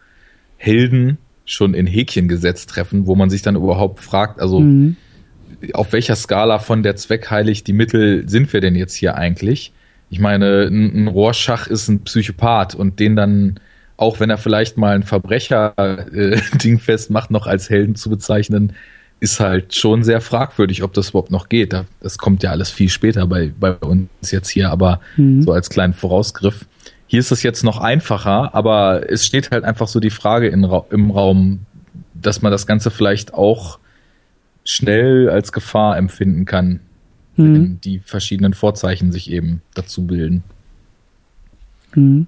Helden schon in Häkchen gesetzt treffen, wo man sich dann überhaupt fragt, also mhm. Auf welcher Skala von der Zweck heiligt die Mittel sind wir denn jetzt hier eigentlich? Ich meine, ein, ein Rohrschach ist ein Psychopath und den dann, auch wenn er vielleicht mal ein Verbrecher äh, dingfest <laughs> macht, noch als Helden zu bezeichnen, ist halt schon sehr fragwürdig, ob das überhaupt noch geht. Das kommt ja alles viel später bei, bei uns jetzt hier, aber mhm. so als kleinen Vorausgriff. Hier ist es jetzt noch einfacher, aber es steht halt einfach so die Frage in, im Raum, dass man das Ganze vielleicht auch schnell als Gefahr empfinden kann, mhm. wenn die verschiedenen Vorzeichen sich eben dazu bilden. Mhm.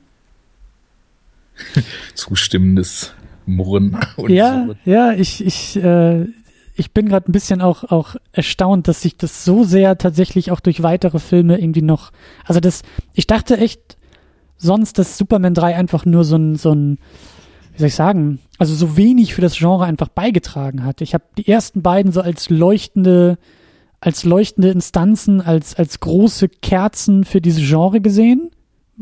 <laughs> Zustimmendes Murren. Und ja, so. ja, ich, ich, äh, ich bin gerade ein bisschen auch, auch erstaunt, dass sich das so sehr tatsächlich auch durch weitere Filme irgendwie noch, also das, ich dachte echt, sonst, dass Superman 3 einfach nur so ein, so ein, wie soll ich sagen, also so wenig für das Genre einfach beigetragen hat. Ich habe die ersten beiden so als leuchtende, als leuchtende Instanzen, als, als große Kerzen für diese Genre gesehen.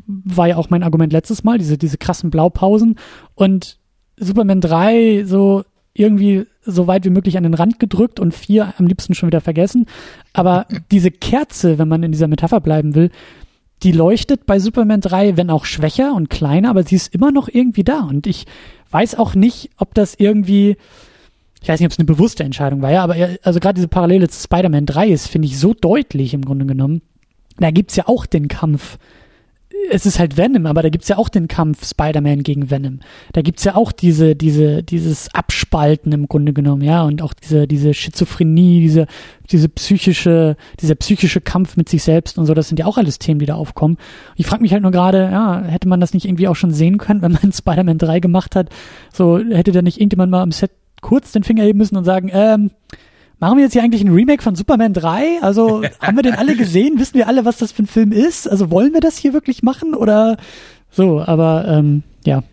War ja auch mein Argument letztes Mal, diese, diese krassen Blaupausen. Und Superman 3 so irgendwie so weit wie möglich an den Rand gedrückt und vier am liebsten schon wieder vergessen. Aber diese Kerze, wenn man in dieser Metapher bleiben will, die leuchtet bei Superman 3, wenn auch schwächer und kleiner, aber sie ist immer noch irgendwie da. Und ich weiß auch nicht, ob das irgendwie, ich weiß nicht, ob es eine bewusste Entscheidung war, ja, aber also gerade diese Parallele zu Spider-Man 3 ist, finde ich, so deutlich im Grunde genommen. Da gibt's ja auch den Kampf es ist halt Venom, aber da gibt's ja auch den Kampf Spider-Man gegen Venom. Da gibt's ja auch diese, diese, dieses Abspalten im Grunde genommen, ja, und auch diese, diese Schizophrenie, diese, diese psychische, dieser psychische Kampf mit sich selbst und so, das sind ja auch alles Themen, die da aufkommen. Und ich frage mich halt nur gerade, ja, hätte man das nicht irgendwie auch schon sehen können, <laughs> wenn man Spider-Man 3 gemacht hat? So, hätte da nicht irgendjemand mal am Set kurz den Finger heben müssen und sagen, ähm, Machen wir jetzt hier eigentlich ein Remake von Superman 3? Also <laughs> haben wir den alle gesehen? Wissen wir alle, was das für ein Film ist? Also wollen wir das hier wirklich machen oder so? Aber ähm, ja.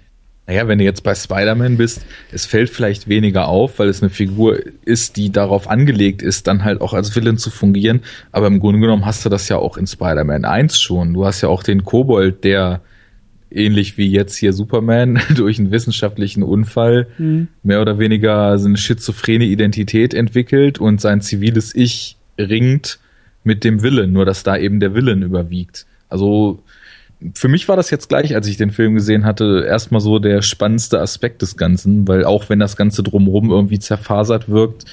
Naja, wenn du jetzt bei Spider-Man bist, es fällt vielleicht weniger auf, weil es eine Figur ist, die darauf angelegt ist, dann halt auch als Villain zu fungieren. Aber im Grunde genommen hast du das ja auch in Spider-Man 1 schon. Du hast ja auch den Kobold, der ähnlich wie jetzt hier Superman <laughs> durch einen wissenschaftlichen Unfall mhm. mehr oder weniger so eine schizophrene Identität entwickelt und sein ziviles Ich ringt mit dem Willen, nur dass da eben der Willen überwiegt. Also für mich war das jetzt gleich, als ich den Film gesehen hatte, erstmal so der spannendste Aspekt des Ganzen, weil auch wenn das Ganze drumherum irgendwie zerfasert wirkt,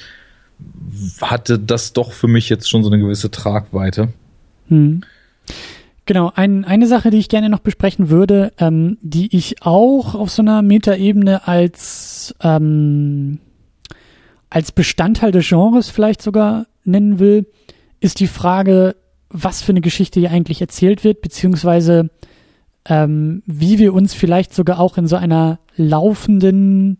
hatte das doch für mich jetzt schon so eine gewisse Tragweite. Hm. Genau, ein, eine Sache, die ich gerne noch besprechen würde, ähm, die ich auch auf so einer Metaebene als, ähm, als Bestandteil des Genres vielleicht sogar nennen will, ist die Frage, was für eine Geschichte hier eigentlich erzählt wird, beziehungsweise ähm, wie wir uns vielleicht sogar auch in so einer laufenden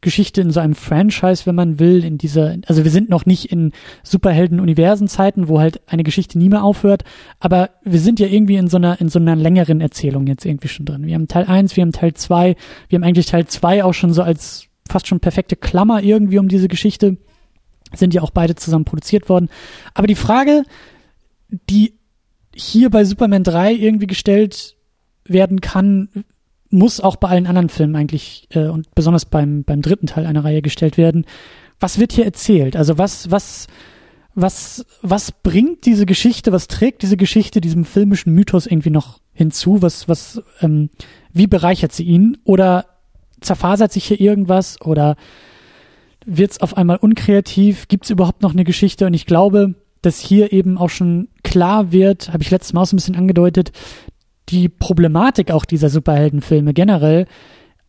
Geschichte, in so einem Franchise, wenn man will, in dieser, also wir sind noch nicht in Superhelden-Universen-Zeiten, wo halt eine Geschichte nie mehr aufhört, aber wir sind ja irgendwie in so einer, in so einer längeren Erzählung jetzt irgendwie schon drin. Wir haben Teil 1, wir haben Teil 2, wir haben eigentlich Teil 2 auch schon so als fast schon perfekte Klammer irgendwie um diese Geschichte, sind ja auch beide zusammen produziert worden. Aber die Frage, die hier bei Superman 3 irgendwie gestellt werden kann, muss auch bei allen anderen Filmen eigentlich äh, und besonders beim, beim dritten Teil einer Reihe gestellt werden. Was wird hier erzählt? Also was, was, was, was bringt diese Geschichte, was trägt diese Geschichte diesem filmischen Mythos irgendwie noch hinzu? Was, was, ähm, wie bereichert sie ihn? Oder zerfasert sich hier irgendwas? Oder wird es auf einmal unkreativ? Gibt es überhaupt noch eine Geschichte? Und ich glaube, dass hier eben auch schon klar wird, habe ich letztes Mal auch so ein bisschen angedeutet, die Problematik auch dieser Superheldenfilme generell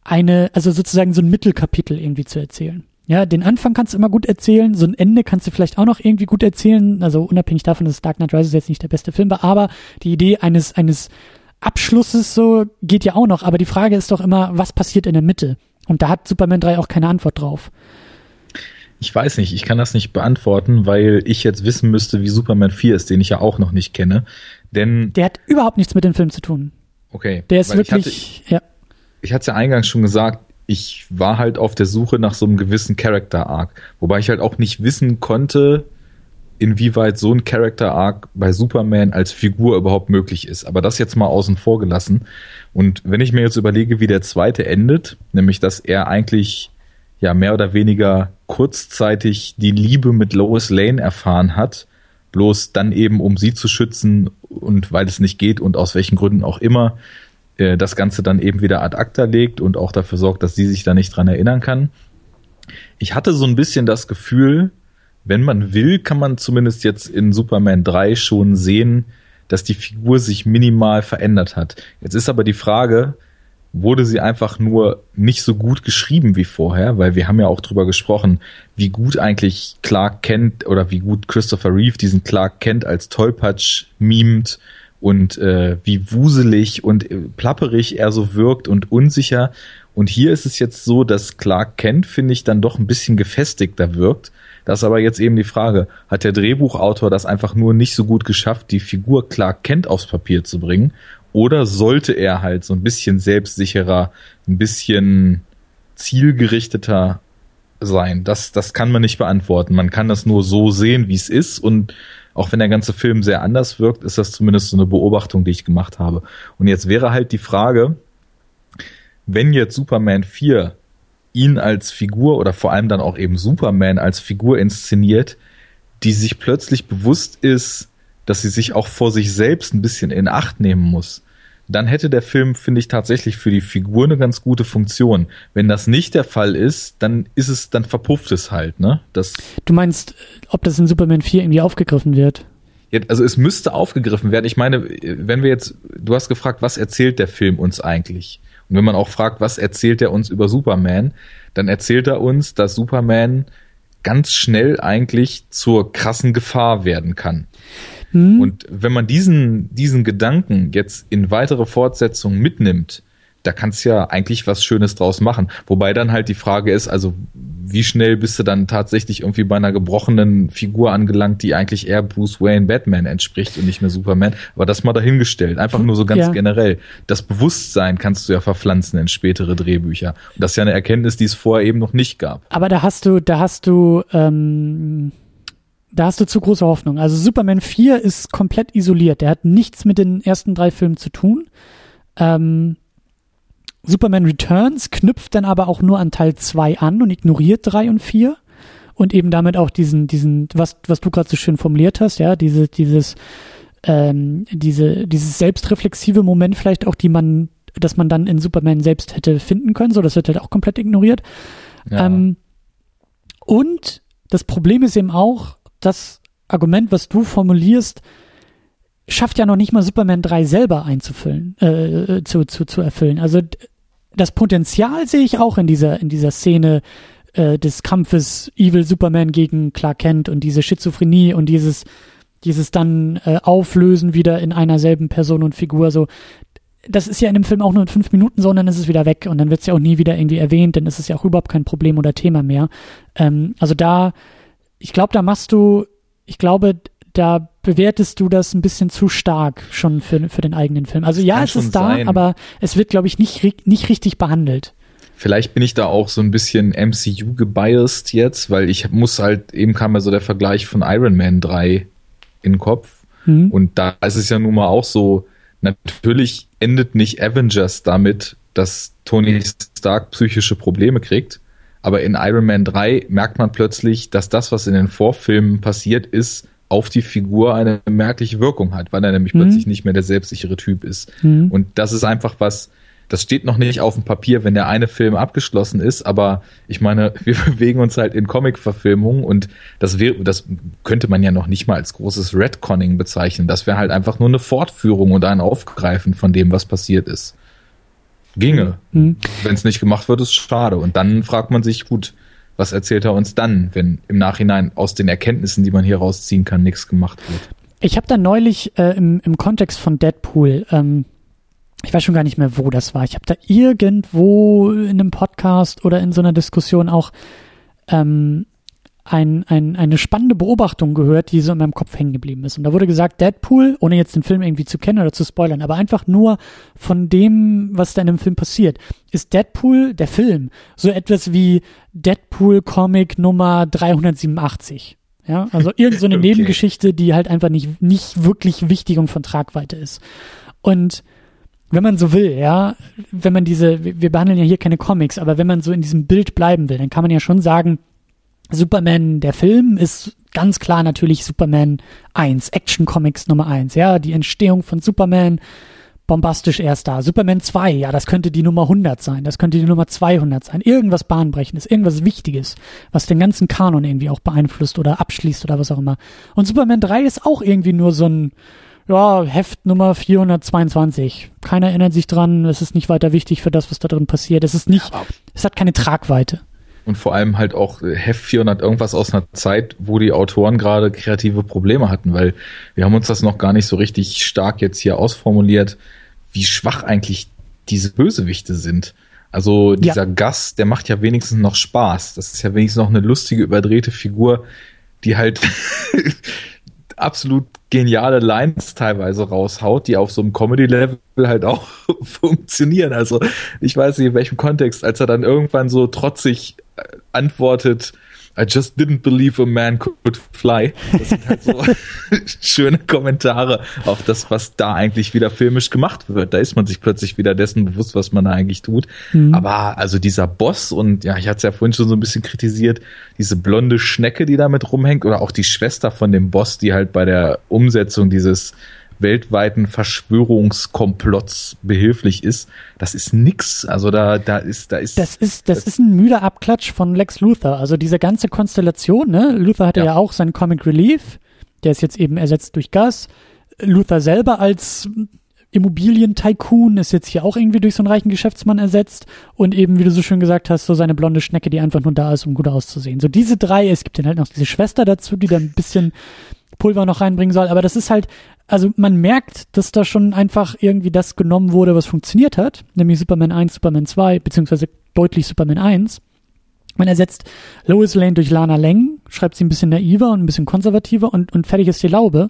eine, also sozusagen so ein Mittelkapitel irgendwie zu erzählen. Ja, den Anfang kannst du immer gut erzählen, so ein Ende kannst du vielleicht auch noch irgendwie gut erzählen, also unabhängig davon, dass Dark Knight Rises jetzt nicht der beste Film war, aber die Idee eines, eines Abschlusses so geht ja auch noch, aber die Frage ist doch immer, was passiert in der Mitte? Und da hat Superman 3 auch keine Antwort drauf. Ich weiß nicht, ich kann das nicht beantworten, weil ich jetzt wissen müsste, wie Superman 4 ist, den ich ja auch noch nicht kenne. Denn. Der hat überhaupt nichts mit dem Film zu tun. Okay. Der ist wirklich, ich hatte, ja. Ich hatte es ja eingangs schon gesagt, ich war halt auf der Suche nach so einem gewissen Character Arc. Wobei ich halt auch nicht wissen konnte, inwieweit so ein Character Arc bei Superman als Figur überhaupt möglich ist. Aber das jetzt mal außen vor gelassen. Und wenn ich mir jetzt überlege, wie der zweite endet, nämlich dass er eigentlich ja mehr oder weniger kurzzeitig die Liebe mit Lois Lane erfahren hat, bloß dann eben um sie zu schützen und weil es nicht geht und aus welchen Gründen auch immer, äh, das Ganze dann eben wieder ad acta legt und auch dafür sorgt, dass sie sich da nicht dran erinnern kann. Ich hatte so ein bisschen das Gefühl, wenn man will, kann man zumindest jetzt in Superman 3 schon sehen, dass die Figur sich minimal verändert hat. Jetzt ist aber die Frage, wurde sie einfach nur nicht so gut geschrieben wie vorher, weil wir haben ja auch drüber gesprochen, wie gut eigentlich Clark Kent oder wie gut Christopher Reeve diesen Clark Kent als Tollpatsch mimt und äh, wie wuselig und äh, plapperig er so wirkt und unsicher. Und hier ist es jetzt so, dass Clark Kent, finde ich, dann doch ein bisschen gefestigter wirkt. Das ist aber jetzt eben die Frage, hat der Drehbuchautor das einfach nur nicht so gut geschafft, die Figur Clark Kent aufs Papier zu bringen? Oder sollte er halt so ein bisschen selbstsicherer, ein bisschen zielgerichteter sein? Das, das kann man nicht beantworten. Man kann das nur so sehen, wie es ist. Und auch wenn der ganze Film sehr anders wirkt, ist das zumindest so eine Beobachtung, die ich gemacht habe. Und jetzt wäre halt die Frage, wenn jetzt Superman 4 ihn als Figur oder vor allem dann auch eben Superman als Figur inszeniert, die sich plötzlich bewusst ist, dass sie sich auch vor sich selbst ein bisschen in Acht nehmen muss, dann hätte der Film, finde ich, tatsächlich für die Figur eine ganz gute Funktion. Wenn das nicht der Fall ist, dann ist es, dann verpufft es halt, ne? Das du meinst, ob das in Superman 4 irgendwie aufgegriffen wird? Ja, also es müsste aufgegriffen werden. Ich meine, wenn wir jetzt, du hast gefragt, was erzählt der Film uns eigentlich? Und wenn man auch fragt, was erzählt er uns über Superman, dann erzählt er uns, dass Superman ganz schnell eigentlich zur krassen Gefahr werden kann. Mhm. Und wenn man diesen, diesen Gedanken jetzt in weitere Fortsetzungen mitnimmt, da kannst du ja eigentlich was Schönes draus machen. Wobei dann halt die Frage ist, also wie schnell bist du dann tatsächlich irgendwie bei einer gebrochenen Figur angelangt, die eigentlich eher Bruce Wayne Batman entspricht und nicht mehr Superman. Aber das mal dahingestellt. Einfach nur so ganz ja. generell. Das Bewusstsein kannst du ja verpflanzen in spätere Drehbücher. Und das ist ja eine Erkenntnis, die es vorher eben noch nicht gab. Aber da hast du, da hast du, ähm, da hast du zu große Hoffnung. Also Superman 4 ist komplett isoliert. Der hat nichts mit den ersten drei Filmen zu tun. Ähm, Superman Returns knüpft dann aber auch nur an Teil 2 an und ignoriert 3 und 4 und eben damit auch diesen, diesen, was, was du gerade so schön formuliert hast, ja, diese, dieses, ähm, diese, dieses selbstreflexive Moment vielleicht auch, die man, dass man dann in Superman selbst hätte finden können, so, das wird halt auch komplett ignoriert. Ja. Ähm, und das Problem ist eben auch, das Argument, was du formulierst, schafft ja noch nicht mal Superman 3 selber einzufüllen, äh, zu, zu, zu erfüllen. Also das Potenzial sehe ich auch in dieser, in dieser Szene äh, des Kampfes Evil Superman gegen Clark Kent und diese Schizophrenie und dieses, dieses dann äh, Auflösen wieder in einer selben Person und Figur. So, das ist ja in dem Film auch nur in fünf Minuten so und dann ist es wieder weg und dann wird es ja auch nie wieder irgendwie erwähnt, dann ist es ja auch überhaupt kein Problem oder Thema mehr. Ähm, also da, ich glaube, da machst du, ich glaube, da bewertest du das ein bisschen zu stark schon für, für den eigenen Film. Also ja, es ist da, sein. aber es wird, glaube ich, nicht, nicht richtig behandelt. Vielleicht bin ich da auch so ein bisschen MCU gebiased jetzt, weil ich muss halt, eben kam ja so der Vergleich von Iron Man 3 in den Kopf. Mhm. Und da ist es ja nun mal auch so, natürlich endet nicht Avengers damit, dass Tony Stark psychische Probleme kriegt. Aber in Iron Man 3 merkt man plötzlich, dass das, was in den Vorfilmen passiert ist, auf die Figur eine merkliche Wirkung hat, weil er nämlich mhm. plötzlich nicht mehr der selbstsichere Typ ist. Mhm. Und das ist einfach was, das steht noch nicht auf dem Papier, wenn der eine Film abgeschlossen ist, aber ich meine, <laughs> wir bewegen uns halt in Comic-Verfilmungen und das wäre, das könnte man ja noch nicht mal als großes Redconning bezeichnen. Das wäre halt einfach nur eine Fortführung und ein Aufgreifen von dem, was passiert ist. Ginge. Mhm. Wenn es nicht gemacht wird, ist schade. Und dann fragt man sich, gut, was erzählt er uns dann, wenn im Nachhinein aus den Erkenntnissen, die man hier rausziehen kann, nichts gemacht wird? Ich habe da neulich äh, im, im Kontext von Deadpool, ähm, ich weiß schon gar nicht mehr, wo das war. Ich habe da irgendwo in einem Podcast oder in so einer Diskussion auch ähm, ein, ein, eine spannende Beobachtung gehört, die so in meinem Kopf hängen geblieben ist. Und da wurde gesagt, Deadpool, ohne jetzt den Film irgendwie zu kennen oder zu spoilern, aber einfach nur von dem, was da in dem Film passiert, ist Deadpool, der Film, so etwas wie Deadpool Comic Nummer 387. Ja, also irgendeine so <laughs> okay. Nebengeschichte, die halt einfach nicht, nicht wirklich wichtig und von Tragweite ist. Und wenn man so will, ja, wenn man diese, wir behandeln ja hier keine Comics, aber wenn man so in diesem Bild bleiben will, dann kann man ja schon sagen, Superman, der Film, ist ganz klar natürlich Superman 1, Action Comics Nummer 1, ja, die Entstehung von Superman, bombastisch erst da. Superman 2, ja, das könnte die Nummer 100 sein, das könnte die Nummer 200 sein. Irgendwas Bahnbrechendes, irgendwas Wichtiges, was den ganzen Kanon irgendwie auch beeinflusst oder abschließt oder was auch immer. Und Superman 3 ist auch irgendwie nur so ein, ja, Heft Nummer 422. Keiner erinnert sich dran, es ist nicht weiter wichtig für das, was da drin passiert. Es ist nicht, es hat keine Tragweite und vor allem halt auch Heft 400 irgendwas aus einer Zeit, wo die Autoren gerade kreative Probleme hatten, weil wir haben uns das noch gar nicht so richtig stark jetzt hier ausformuliert, wie schwach eigentlich diese Bösewichte sind. Also dieser ja. Gas, der macht ja wenigstens noch Spaß. Das ist ja wenigstens noch eine lustige, überdrehte Figur, die halt <laughs> absolut geniale Lines teilweise raushaut, die auf so einem Comedy-Level halt auch <laughs> funktionieren. Also ich weiß nicht in welchem Kontext, als er dann irgendwann so trotzig äh, antwortet, I just didn't believe a man could fly. Das sind halt so <laughs> schöne Kommentare auf das, was da eigentlich wieder filmisch gemacht wird. Da ist man sich plötzlich wieder dessen bewusst, was man da eigentlich tut. Mhm. Aber also dieser Boss und ja, ich hatte es ja vorhin schon so ein bisschen kritisiert, diese blonde Schnecke, die damit rumhängt oder auch die Schwester von dem Boss, die halt bei der Umsetzung dieses weltweiten Verschwörungskomplotts behilflich ist, das ist nix. Also da, da ist, da ist. Das ist, das, das ist ein müder Abklatsch von Lex Luthor. Also diese ganze Konstellation, ne? Luthor hatte ja, ja auch seinen Comic Relief. Der ist jetzt eben ersetzt durch Gas. Luthor selber als Immobilien-Tycoon ist jetzt hier auch irgendwie durch so einen reichen Geschäftsmann ersetzt und eben, wie du so schön gesagt hast, so seine blonde Schnecke, die einfach nur da ist, um gut auszusehen. So diese drei, es gibt dann halt noch diese Schwester dazu, die dann ein bisschen Pulver noch reinbringen soll. Aber das ist halt, also man merkt, dass da schon einfach irgendwie das genommen wurde, was funktioniert hat, nämlich Superman 1, Superman 2, beziehungsweise deutlich Superman 1. Man ersetzt Lois Lane durch Lana Lang, schreibt sie ein bisschen naiver und ein bisschen konservativer und, und fertig ist die Laube.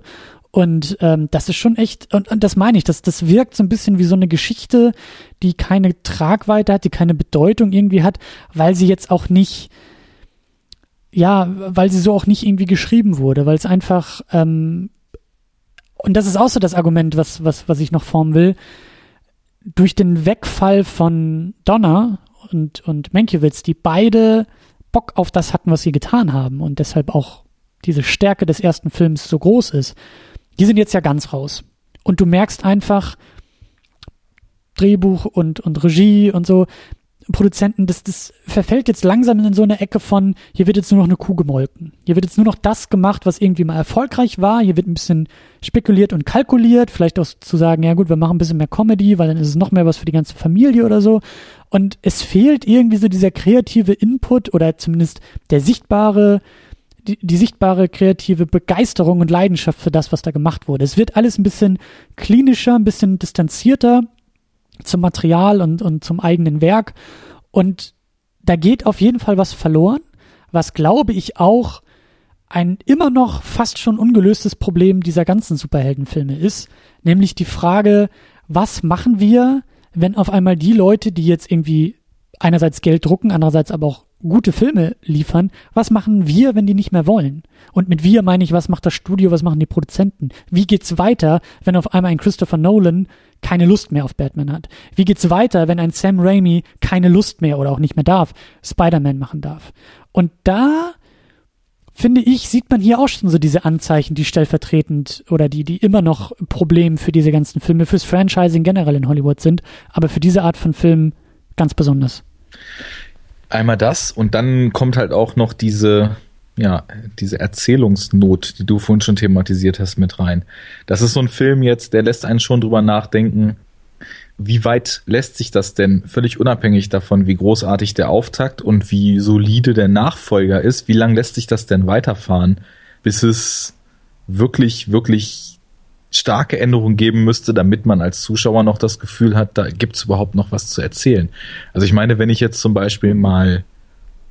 Und ähm, das ist schon echt, und, und das meine ich, das, das wirkt so ein bisschen wie so eine Geschichte, die keine Tragweite hat, die keine Bedeutung irgendwie hat, weil sie jetzt auch nicht, ja, weil sie so auch nicht irgendwie geschrieben wurde, weil es einfach, ähm, und das ist auch so das Argument, was, was, was ich noch formen will, durch den Wegfall von Donna und, und Mankiewicz, die beide Bock auf das hatten, was sie getan haben und deshalb auch diese Stärke des ersten Films so groß ist, die sind jetzt ja ganz raus. Und du merkst einfach, Drehbuch und, und Regie und so, Produzenten, das, das verfällt jetzt langsam in so eine Ecke von, hier wird jetzt nur noch eine Kuh gemolken. Hier wird jetzt nur noch das gemacht, was irgendwie mal erfolgreich war. Hier wird ein bisschen spekuliert und kalkuliert. Vielleicht auch zu sagen, ja gut, wir machen ein bisschen mehr Comedy, weil dann ist es noch mehr was für die ganze Familie oder so. Und es fehlt irgendwie so dieser kreative Input oder zumindest der sichtbare, die, die sichtbare kreative Begeisterung und Leidenschaft für das, was da gemacht wurde. Es wird alles ein bisschen klinischer, ein bisschen distanzierter zum Material und, und zum eigenen Werk. Und da geht auf jeden Fall was verloren, was glaube ich auch ein immer noch fast schon ungelöstes Problem dieser ganzen Superheldenfilme ist, nämlich die Frage, was machen wir, wenn auf einmal die Leute, die jetzt irgendwie einerseits Geld drucken, andererseits aber auch gute Filme liefern, was machen wir, wenn die nicht mehr wollen? Und mit wir meine ich, was macht das Studio, was machen die Produzenten? Wie geht's weiter, wenn auf einmal ein Christopher Nolan keine Lust mehr auf Batman hat? Wie geht's weiter, wenn ein Sam Raimi keine Lust mehr oder auch nicht mehr darf, Spider-Man machen darf? Und da finde ich, sieht man hier auch schon so diese Anzeichen, die stellvertretend oder die, die immer noch Problem für diese ganzen Filme, fürs Franchising generell in Hollywood sind, aber für diese Art von Filmen ganz besonders. Einmal das und dann kommt halt auch noch diese, ja, diese Erzählungsnot, die du vorhin schon thematisiert hast, mit rein. Das ist so ein Film jetzt, der lässt einen schon drüber nachdenken, wie weit lässt sich das denn, völlig unabhängig davon, wie großartig der Auftakt und wie solide der Nachfolger ist, wie lang lässt sich das denn weiterfahren, bis es wirklich, wirklich starke Änderungen geben müsste, damit man als Zuschauer noch das Gefühl hat, da gibt's überhaupt noch was zu erzählen. Also ich meine, wenn ich jetzt zum Beispiel mal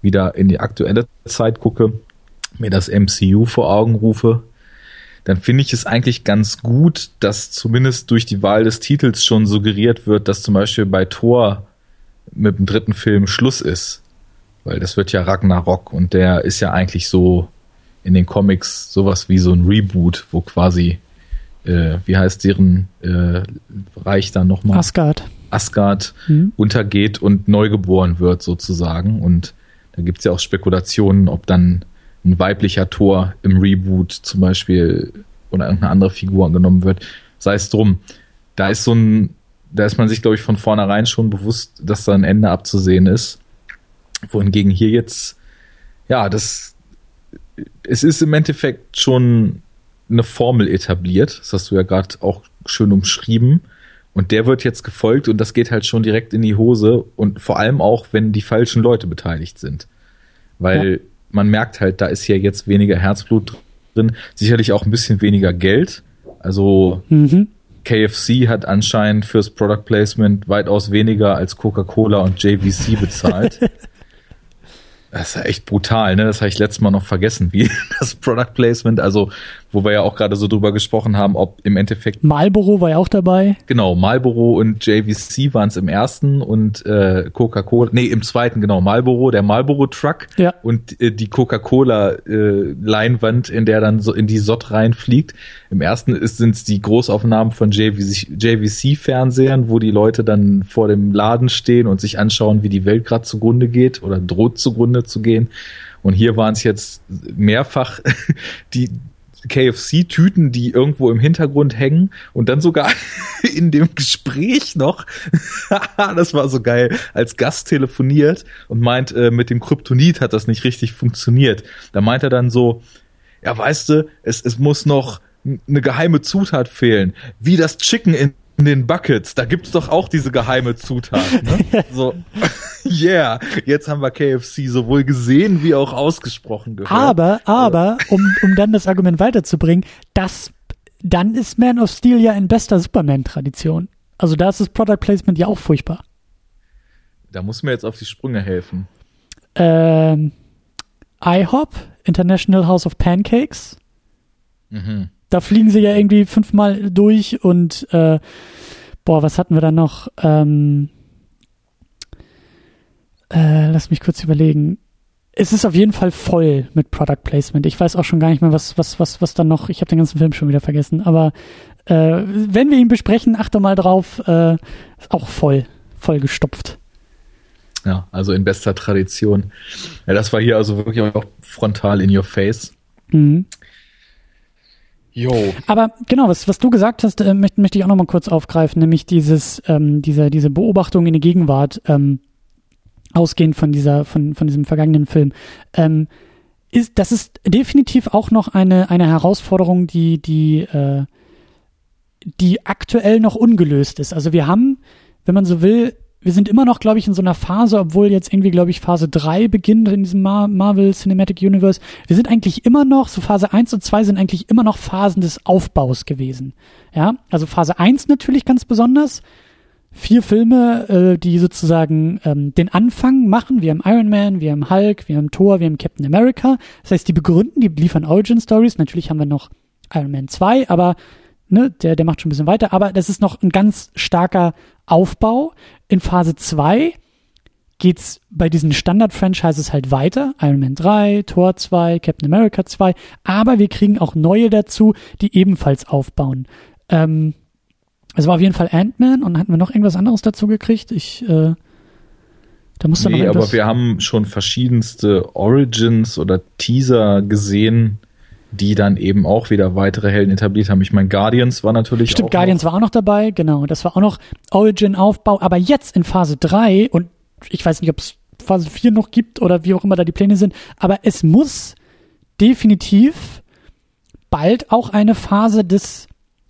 wieder in die aktuelle Zeit gucke, mir das MCU vor Augen rufe, dann finde ich es eigentlich ganz gut, dass zumindest durch die Wahl des Titels schon suggeriert wird, dass zum Beispiel bei Thor mit dem dritten Film Schluss ist. Weil das wird ja Ragnarok und der ist ja eigentlich so in den Comics sowas wie so ein Reboot, wo quasi äh, wie heißt deren äh, Reich dann nochmal? Asgard. Asgard mhm. untergeht und neugeboren wird sozusagen. Und da gibt es ja auch Spekulationen, ob dann ein weiblicher Tor im Reboot zum Beispiel oder irgendeine andere Figur angenommen wird. Sei es drum. Da ist so ein, da ist man sich, glaube ich, von vornherein schon bewusst, dass da ein Ende abzusehen ist. Wohingegen hier jetzt, ja, das, es ist im Endeffekt schon eine Formel etabliert. Das hast du ja gerade auch schön umschrieben. Und der wird jetzt gefolgt und das geht halt schon direkt in die Hose und vor allem auch, wenn die falschen Leute beteiligt sind. Weil ja. Man merkt halt, da ist ja jetzt weniger Herzblut drin, sicherlich auch ein bisschen weniger Geld. Also mhm. KFC hat anscheinend fürs Product Placement weitaus weniger als Coca-Cola und JVC bezahlt. <laughs> Das ist ja echt brutal, ne? Das habe ich letztes Mal noch vergessen, wie <laughs> das Product Placement, also wo wir ja auch gerade so drüber gesprochen haben, ob im Endeffekt. Marlboro war ja auch dabei. Genau, Marlboro und JVC waren es im ersten und äh, Coca-Cola, nee, im zweiten, genau, Marlboro, der Marlboro Truck ja. und äh, die Coca-Cola äh, Leinwand, in der dann so in die Sott reinfliegt. Im ersten sind es die Großaufnahmen von JVC-Fernsehern, wo die Leute dann vor dem Laden stehen und sich anschauen, wie die Welt gerade zugrunde geht oder droht zugrunde zu gehen. Und hier waren es jetzt mehrfach <laughs> die, KFC-Tüten, die irgendwo im Hintergrund hängen und dann sogar <laughs> in dem Gespräch noch, <laughs> das war so geil, als Gast telefoniert und meint, äh, mit dem Kryptonit hat das nicht richtig funktioniert. Da meint er dann so, ja, weißt du, es, es muss noch eine geheime Zutat fehlen, wie das Chicken in in den Buckets, da gibt's doch auch diese geheime Zutat. Ne? <laughs> so, <laughs> Yeah, jetzt haben wir KFC sowohl gesehen wie auch ausgesprochen gehört. Aber, aber, um, um dann das Argument weiterzubringen, das, dann ist Man of Steel ja in bester Superman-Tradition. Also da ist das Product Placement ja auch furchtbar. Da muss mir jetzt auf die Sprünge helfen. Ähm, IHOP, International House of Pancakes. Mhm. Da fliegen sie ja irgendwie fünfmal durch und äh, boah, was hatten wir da noch? Ähm, äh, lass mich kurz überlegen. Es ist auf jeden Fall voll mit Product Placement. Ich weiß auch schon gar nicht mehr, was, was, was, was dann noch. Ich habe den ganzen Film schon wieder vergessen. Aber äh, wenn wir ihn besprechen, achte mal drauf. Äh, ist auch voll, voll gestopft. Ja, also in bester Tradition. Ja, das war hier also wirklich auch frontal in your face. Mhm. Jo. Aber genau, was, was du gesagt hast, äh, möchte, möchte ich auch nochmal kurz aufgreifen, nämlich dieses, ähm, diese, diese Beobachtung in der Gegenwart, ähm, ausgehend von dieser, von, von diesem vergangenen Film. Ähm, ist, das ist definitiv auch noch eine, eine Herausforderung, die, die, äh, die aktuell noch ungelöst ist. Also wir haben, wenn man so will, wir sind immer noch, glaube ich, in so einer Phase, obwohl jetzt irgendwie, glaube ich, Phase 3 beginnt in diesem Mar Marvel Cinematic Universe. Wir sind eigentlich immer noch, so Phase 1 und 2 sind eigentlich immer noch Phasen des Aufbaus gewesen. Ja, also Phase 1 natürlich ganz besonders. Vier Filme, äh, die sozusagen ähm, den Anfang machen. Wir haben Iron Man, wir haben Hulk, wir haben Thor, wir haben Captain America. Das heißt, die begründen, die liefern Origin Stories. Natürlich haben wir noch Iron Man 2, aber ne, der, der macht schon ein bisschen weiter. Aber das ist noch ein ganz starker Aufbau. In Phase 2 geht's bei diesen Standard-Franchises halt weiter. Iron Man 3, Thor 2, Captain America 2. Aber wir kriegen auch neue dazu, die ebenfalls aufbauen. Ähm, es war auf jeden Fall Ant-Man und hatten wir noch irgendwas anderes dazu gekriegt? Ich, äh, da musste nee, noch aber wir haben schon verschiedenste Origins oder Teaser gesehen, die dann eben auch wieder weitere Helden etabliert haben. Ich meine, Guardians war natürlich Stimmt, Guardians noch. war auch noch dabei, genau. Das war auch noch Origin-Aufbau. Aber jetzt in Phase 3 und ich weiß nicht, ob es Phase 4 noch gibt oder wie auch immer da die Pläne sind, aber es muss definitiv bald auch eine Phase des,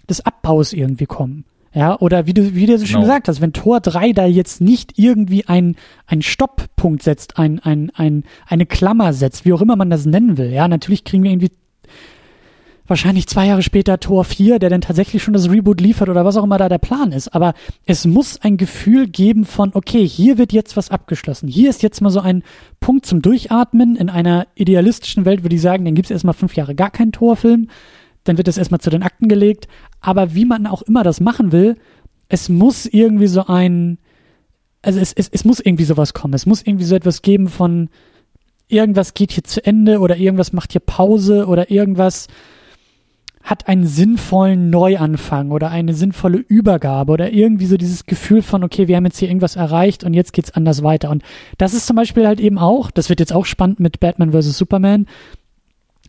des Abbaus irgendwie kommen. Ja, oder wie du, wie du so schön genau. gesagt hast, wenn Tor 3 da jetzt nicht irgendwie ein, ein Stopppunkt setzt, ein, ein, ein, eine Klammer setzt, wie auch immer man das nennen will, ja, natürlich kriegen wir irgendwie wahrscheinlich zwei Jahre später Tor 4, der dann tatsächlich schon das Reboot liefert oder was auch immer da der Plan ist. Aber es muss ein Gefühl geben von, okay, hier wird jetzt was abgeschlossen. Hier ist jetzt mal so ein Punkt zum Durchatmen. In einer idealistischen Welt würde ich sagen, dann gibt es erstmal fünf Jahre gar keinen Torfilm. Dann wird das erstmal zu den Akten gelegt. Aber wie man auch immer das machen will, es muss irgendwie so ein, also es, es, es muss irgendwie sowas kommen. Es muss irgendwie so etwas geben von, irgendwas geht hier zu Ende oder irgendwas macht hier Pause oder irgendwas hat einen sinnvollen Neuanfang oder eine sinnvolle Übergabe oder irgendwie so dieses Gefühl von, okay, wir haben jetzt hier irgendwas erreicht und jetzt geht's anders weiter. Und das ist zum Beispiel halt eben auch, das wird jetzt auch spannend mit Batman vs. Superman.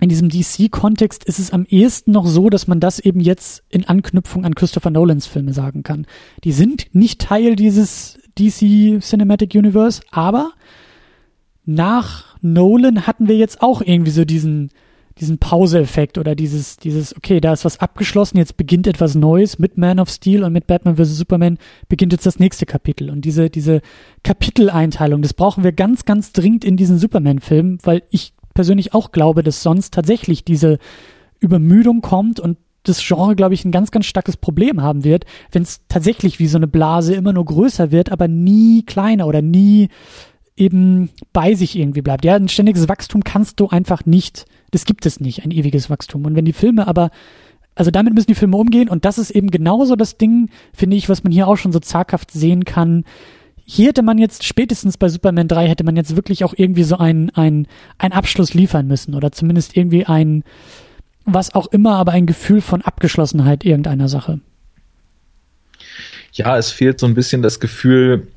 In diesem DC-Kontext ist es am ehesten noch so, dass man das eben jetzt in Anknüpfung an Christopher Nolans Filme sagen kann. Die sind nicht Teil dieses DC Cinematic Universe, aber nach Nolan hatten wir jetzt auch irgendwie so diesen, diesen Pause-Effekt oder dieses, dieses, okay, da ist was abgeschlossen, jetzt beginnt etwas Neues mit Man of Steel und mit Batman vs. Superman beginnt jetzt das nächste Kapitel. Und diese, diese Kapiteleinteilung, das brauchen wir ganz, ganz dringend in diesen Superman-Filmen, weil ich persönlich auch glaube, dass sonst tatsächlich diese Übermüdung kommt und das Genre, glaube ich, ein ganz, ganz starkes Problem haben wird, wenn es tatsächlich wie so eine Blase immer nur größer wird, aber nie kleiner oder nie eben bei sich irgendwie bleibt. Ja, ein ständiges Wachstum kannst du einfach nicht das gibt es nicht, ein ewiges Wachstum. Und wenn die Filme aber, also damit müssen die Filme umgehen und das ist eben genauso das Ding, finde ich, was man hier auch schon so zaghaft sehen kann. Hier hätte man jetzt spätestens bei Superman 3 hätte man jetzt wirklich auch irgendwie so einen, einen, einen Abschluss liefern müssen oder zumindest irgendwie ein, was auch immer, aber ein Gefühl von Abgeschlossenheit irgendeiner Sache. Ja, es fehlt so ein bisschen das Gefühl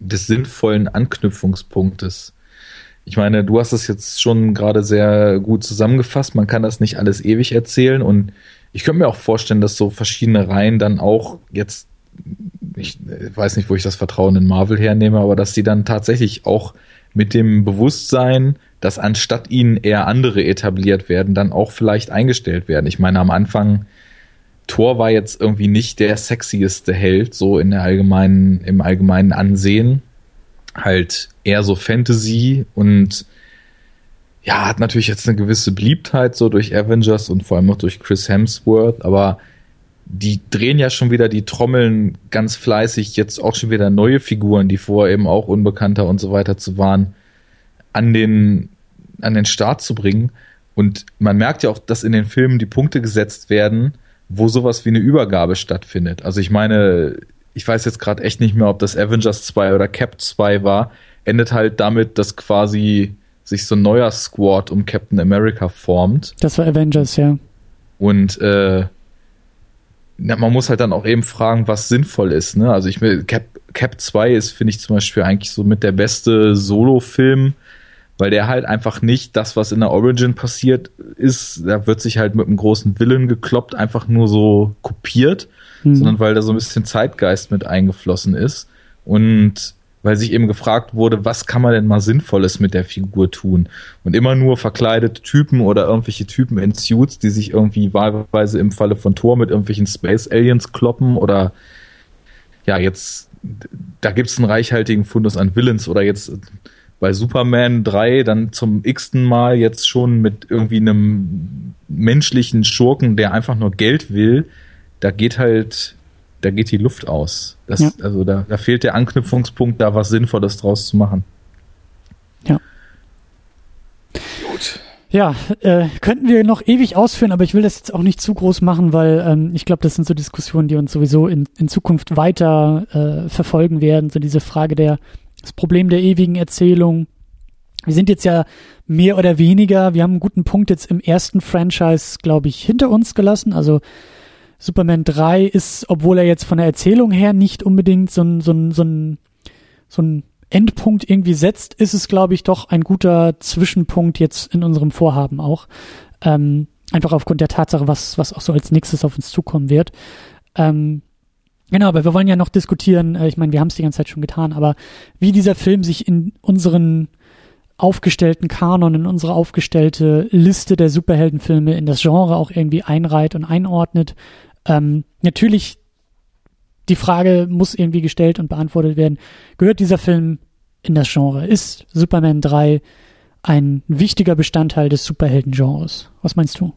des sinnvollen Anknüpfungspunktes. Ich meine, du hast es jetzt schon gerade sehr gut zusammengefasst. Man kann das nicht alles ewig erzählen und ich könnte mir auch vorstellen, dass so verschiedene Reihen dann auch jetzt, ich weiß nicht, wo ich das Vertrauen in Marvel hernehme, aber dass sie dann tatsächlich auch mit dem Bewusstsein, dass anstatt ihnen eher andere etabliert werden, dann auch vielleicht eingestellt werden. Ich meine, am Anfang Thor war jetzt irgendwie nicht der sexieste Held, so in der allgemeinen, im allgemeinen Ansehen. Halt eher so Fantasy und ja, hat natürlich jetzt eine gewisse Beliebtheit so durch Avengers und vor allem auch durch Chris Hemsworth, aber die drehen ja schon wieder die Trommeln ganz fleißig, jetzt auch schon wieder neue Figuren, die vorher eben auch unbekannter und so weiter zu waren, an den, an den Start zu bringen. Und man merkt ja auch, dass in den Filmen die Punkte gesetzt werden, wo sowas wie eine Übergabe stattfindet. Also ich meine, ich weiß jetzt gerade echt nicht mehr, ob das Avengers 2 oder Cap 2 war, endet halt damit, dass quasi sich so ein neuer Squad um Captain America formt. Das war Avengers, ja. Und äh, ja, man muss halt dann auch eben fragen, was sinnvoll ist. Ne? Also ich Cap, Cap 2 ist, finde ich zum Beispiel eigentlich so mit der beste Solo-Film, weil der halt einfach nicht das, was in der Origin passiert ist, da wird sich halt mit einem großen Willen gekloppt, einfach nur so kopiert, mhm. sondern weil da so ein bisschen Zeitgeist mit eingeflossen ist. Und weil sich eben gefragt wurde, was kann man denn mal Sinnvolles mit der Figur tun? Und immer nur verkleidete Typen oder irgendwelche Typen in Suits, die sich irgendwie wahlweise im Falle von Thor mit irgendwelchen Space Aliens kloppen oder ja, jetzt, da gibt es einen reichhaltigen Fundus an Villains oder jetzt bei Superman 3 dann zum x-ten Mal jetzt schon mit irgendwie einem menschlichen Schurken, der einfach nur Geld will, da geht halt da geht die Luft aus. Das, ja. Also da, da fehlt der Anknüpfungspunkt, da was Sinnvolles draus zu machen. Ja. Gut. Ja, äh, könnten wir noch ewig ausführen, aber ich will das jetzt auch nicht zu groß machen, weil ähm, ich glaube, das sind so Diskussionen, die uns sowieso in, in Zukunft weiter äh, verfolgen werden. So diese Frage der, das Problem der ewigen Erzählung. Wir sind jetzt ja mehr oder weniger, wir haben einen guten Punkt jetzt im ersten Franchise, glaube ich, hinter uns gelassen. Also Superman 3 ist, obwohl er jetzt von der Erzählung her nicht unbedingt so ein, so ein, so ein, so ein Endpunkt irgendwie setzt, ist es, glaube ich, doch ein guter Zwischenpunkt jetzt in unserem Vorhaben auch. Ähm, einfach aufgrund der Tatsache, was, was auch so als nächstes auf uns zukommen wird. Ähm, genau, aber wir wollen ja noch diskutieren, äh, ich meine, wir haben es die ganze Zeit schon getan, aber wie dieser Film sich in unseren aufgestellten Kanon, in unsere aufgestellte Liste der Superheldenfilme, in das Genre auch irgendwie einreiht und einordnet, ähm, natürlich, die Frage muss irgendwie gestellt und beantwortet werden. Gehört dieser Film in das Genre? Ist Superman 3 ein wichtiger Bestandteil des Superhelden-Genres? Was meinst du?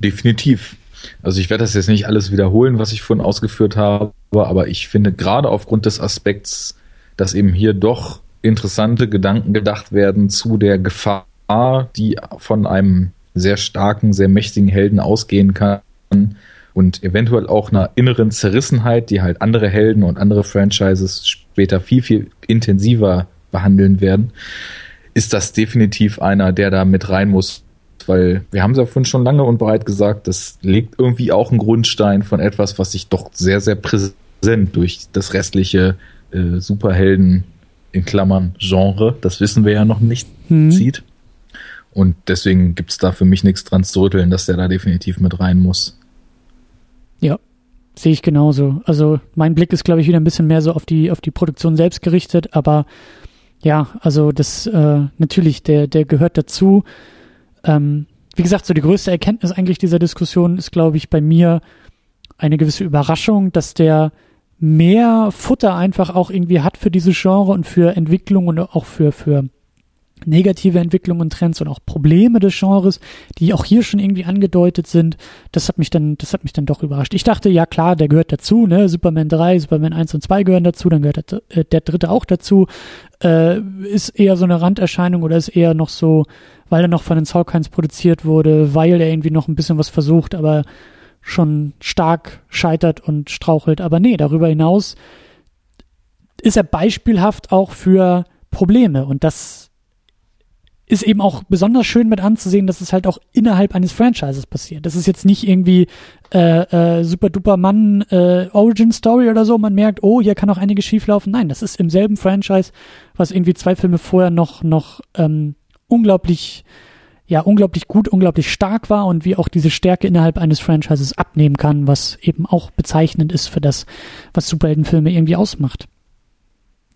Definitiv. Also ich werde das jetzt nicht alles wiederholen, was ich vorhin ausgeführt habe, aber ich finde gerade aufgrund des Aspekts, dass eben hier doch interessante Gedanken gedacht werden zu der Gefahr, die von einem sehr starken, sehr mächtigen Helden ausgehen kann, und eventuell auch einer inneren Zerrissenheit, die halt andere Helden und andere Franchises später viel, viel intensiver behandeln werden, ist das definitiv einer, der da mit rein muss. Weil wir haben es ja vorhin schon lange und breit gesagt, das legt irgendwie auch einen Grundstein von etwas, was sich doch sehr, sehr präsent durch das restliche äh, Superhelden in Klammern Genre, das wissen wir ja noch nicht, mhm. zieht. Und deswegen gibt es da für mich nichts dran zu rütteln, dass der da definitiv mit rein muss. Ja, sehe ich genauso. Also mein Blick ist, glaube ich, wieder ein bisschen mehr so auf die, auf die Produktion selbst gerichtet, aber ja, also das äh, natürlich, der, der gehört dazu. Ähm, wie gesagt, so die größte Erkenntnis eigentlich dieser Diskussion ist, glaube ich, bei mir eine gewisse Überraschung, dass der mehr Futter einfach auch irgendwie hat für diese Genre und für Entwicklung und auch für, für negative Entwicklungen und Trends und auch Probleme des Genres, die auch hier schon irgendwie angedeutet sind. Das hat mich dann, das hat mich dann doch überrascht. Ich dachte, ja klar, der gehört dazu, ne? Superman 3, Superman 1 und 2 gehören dazu, dann gehört der, äh, der dritte auch dazu. Äh, ist eher so eine Randerscheinung oder ist eher noch so, weil er noch von den Salkinds produziert wurde, weil er irgendwie noch ein bisschen was versucht, aber schon stark scheitert und strauchelt. Aber nee, darüber hinaus ist er beispielhaft auch für Probleme und das ist eben auch besonders schön mit anzusehen, dass es halt auch innerhalb eines Franchises passiert. Das ist jetzt nicht irgendwie äh, äh, super duper Mann äh, Origin Story oder so. Man merkt, oh, hier kann auch einiges schieflaufen. Nein, das ist im selben Franchise, was irgendwie zwei Filme vorher noch noch ähm, unglaublich ja unglaublich gut, unglaublich stark war und wie auch diese Stärke innerhalb eines Franchises abnehmen kann, was eben auch bezeichnend ist für das, was Superheldenfilme irgendwie ausmacht.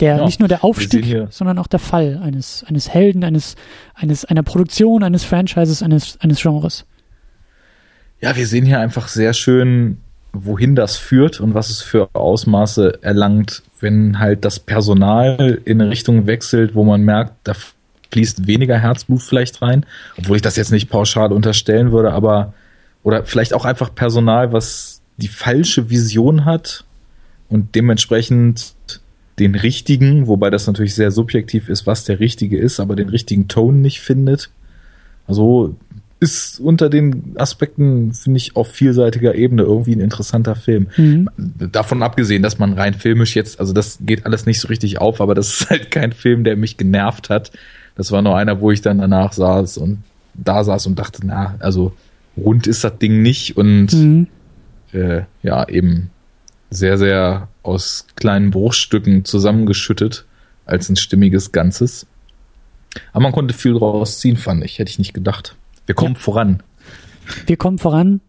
Der, ja, nicht nur der Aufstieg, sondern auch der Fall eines, eines Helden, eines, eines, einer Produktion, eines Franchises, eines, eines Genres. Ja, wir sehen hier einfach sehr schön, wohin das führt und was es für Ausmaße erlangt, wenn halt das Personal in eine Richtung wechselt, wo man merkt, da fließt weniger Herzblut vielleicht rein, obwohl ich das jetzt nicht pauschal unterstellen würde, aber oder vielleicht auch einfach Personal, was die falsche Vision hat und dementsprechend den richtigen, wobei das natürlich sehr subjektiv ist, was der richtige ist, aber den richtigen Ton nicht findet. Also ist unter den Aspekten, finde ich, auf vielseitiger Ebene irgendwie ein interessanter Film. Mhm. Davon abgesehen, dass man rein filmisch jetzt, also das geht alles nicht so richtig auf, aber das ist halt kein Film, der mich genervt hat. Das war nur einer, wo ich dann danach saß und da saß und dachte, na, also rund ist das Ding nicht und mhm. äh, ja, eben sehr, sehr aus kleinen Bruchstücken zusammengeschüttet als ein stimmiges Ganzes. Aber man konnte viel draus ziehen, fand ich. Hätte ich nicht gedacht. Wir kommen ja. voran. Wir kommen voran.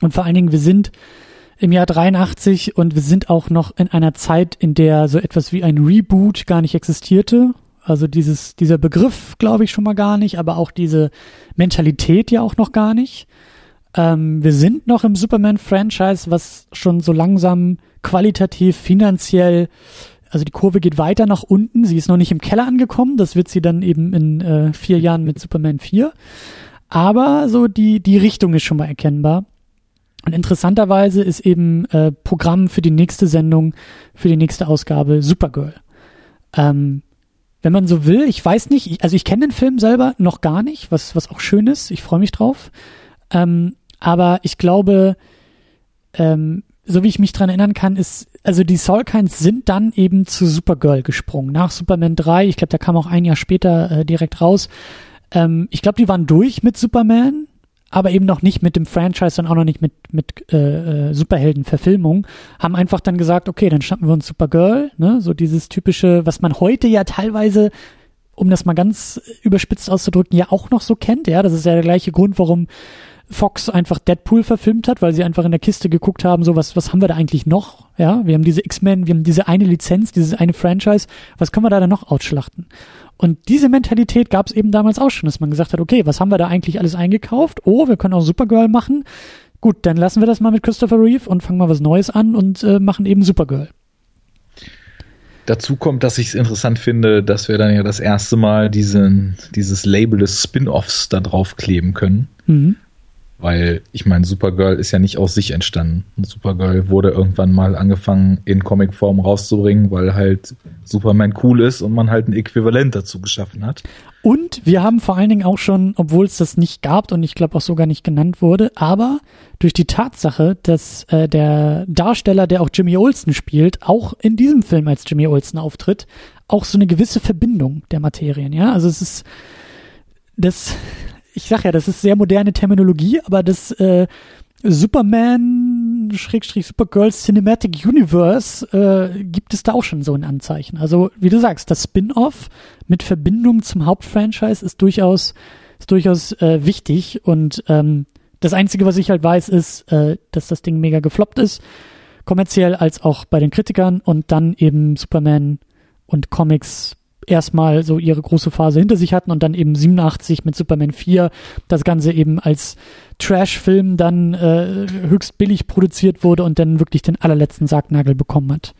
Und vor allen Dingen, wir sind im Jahr 83 und wir sind auch noch in einer Zeit, in der so etwas wie ein Reboot gar nicht existierte. Also dieses, dieser Begriff glaube ich schon mal gar nicht, aber auch diese Mentalität ja auch noch gar nicht. Ähm, wir sind noch im Superman-Franchise, was schon so langsam qualitativ, finanziell, also die Kurve geht weiter nach unten. Sie ist noch nicht im Keller angekommen. Das wird sie dann eben in äh, vier Jahren mit Superman 4. Aber so die, die Richtung ist schon mal erkennbar. Und interessanterweise ist eben äh, Programm für die nächste Sendung, für die nächste Ausgabe Supergirl. Ähm, wenn man so will, ich weiß nicht, also ich kenne den Film selber noch gar nicht, was, was auch schön ist, ich freue mich drauf. Ähm, aber ich glaube, ähm, so wie ich mich dran erinnern kann, ist, also die Soulkinds sind dann eben zu Supergirl gesprungen. Nach Superman 3, ich glaube, der kam auch ein Jahr später äh, direkt raus. Ähm, ich glaube, die waren durch mit Superman, aber eben noch nicht mit dem Franchise und auch noch nicht mit, mit äh, äh, Superhelden-Verfilmung. Haben einfach dann gesagt, okay, dann schnappen wir uns Supergirl, ne? So dieses typische, was man heute ja teilweise um das mal ganz überspitzt auszudrücken, ja auch noch so kennt. Ja, das ist ja der gleiche Grund, warum Fox einfach Deadpool verfilmt hat, weil sie einfach in der Kiste geguckt haben, so was, was haben wir da eigentlich noch? Ja, wir haben diese X-Men, wir haben diese eine Lizenz, dieses eine Franchise, was können wir da denn noch ausschlachten? Und diese Mentalität gab es eben damals auch schon, dass man gesagt hat, okay, was haben wir da eigentlich alles eingekauft? Oh, wir können auch Supergirl machen. Gut, dann lassen wir das mal mit Christopher Reeve und fangen mal was Neues an und äh, machen eben Supergirl. Dazu kommt, dass ich es interessant finde, dass wir dann ja das erste Mal diesen, dieses Label des Spin-offs da drauf kleben können. Mhm. Weil ich meine, Supergirl ist ja nicht aus sich entstanden. Supergirl wurde irgendwann mal angefangen in Comicform rauszubringen, weil halt Superman cool ist und man halt ein Äquivalent dazu geschaffen hat. Und wir haben vor allen Dingen auch schon, obwohl es das nicht gab und ich glaube auch sogar nicht genannt wurde, aber durch die Tatsache, dass äh, der Darsteller, der auch Jimmy Olsen spielt, auch in diesem Film als Jimmy Olsen auftritt, auch so eine gewisse Verbindung der Materien, ja. Also es ist das ich sag ja, das ist sehr moderne Terminologie, aber das äh, Superman Schrägstrich Supergirl Cinematic Universe äh, gibt es da auch schon so ein Anzeichen. Also wie du sagst, das Spin-off mit Verbindung zum Hauptfranchise ist durchaus ist durchaus äh, wichtig und ähm, das Einzige, was ich halt weiß, ist, äh, dass das Ding mega gefloppt ist, kommerziell als auch bei den Kritikern und dann eben Superman und Comics erstmal so ihre große Phase hinter sich hatten und dann eben 87 mit Superman 4 das Ganze eben als Trash-Film dann äh, höchst billig produziert wurde und dann wirklich den allerletzten Sargnagel bekommen hat.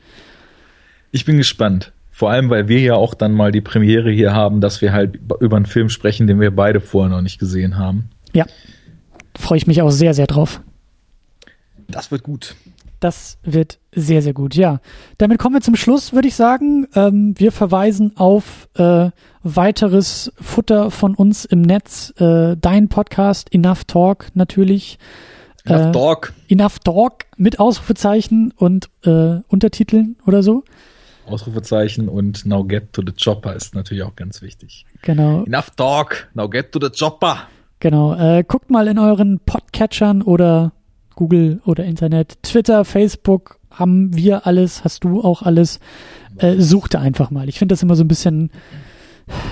Ich bin gespannt. Vor allem, weil wir ja auch dann mal die Premiere hier haben, dass wir halt über einen Film sprechen, den wir beide vorher noch nicht gesehen haben. Ja. Freue ich mich auch sehr, sehr drauf. Das wird gut. Das wird sehr, sehr gut. Ja, damit kommen wir zum Schluss, würde ich sagen. Ähm, wir verweisen auf äh, weiteres Futter von uns im Netz. Äh, dein Podcast Enough Talk natürlich. Enough äh, Talk. Enough Talk mit Ausrufezeichen und äh, Untertiteln oder so. Ausrufezeichen und Now Get to the Chopper ist natürlich auch ganz wichtig. Genau. Enough Talk. Now Get to the Chopper. Genau. Äh, guckt mal in euren Podcatchern oder Google oder Internet, Twitter, Facebook, haben wir alles, hast du auch alles. Äh, such da einfach mal. Ich finde das immer so ein bisschen,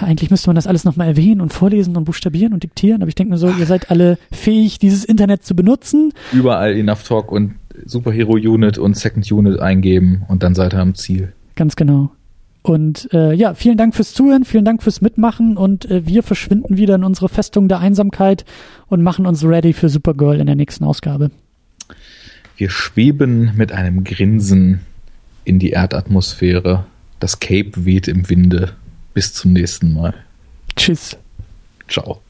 eigentlich müsste man das alles nochmal erwähnen und vorlesen und buchstabieren und diktieren, aber ich denke mir so, ihr seid <laughs> alle fähig, dieses Internet zu benutzen. Überall Enough Talk und Superhero Unit und Second Unit eingeben und dann seid ihr am Ziel. Ganz genau. Und äh, ja, vielen Dank fürs Zuhören, vielen Dank fürs Mitmachen und äh, wir verschwinden wieder in unsere Festung der Einsamkeit und machen uns ready für Supergirl in der nächsten Ausgabe. Wir schweben mit einem Grinsen in die Erdatmosphäre. Das Cape weht im Winde. Bis zum nächsten Mal. Tschüss. Ciao.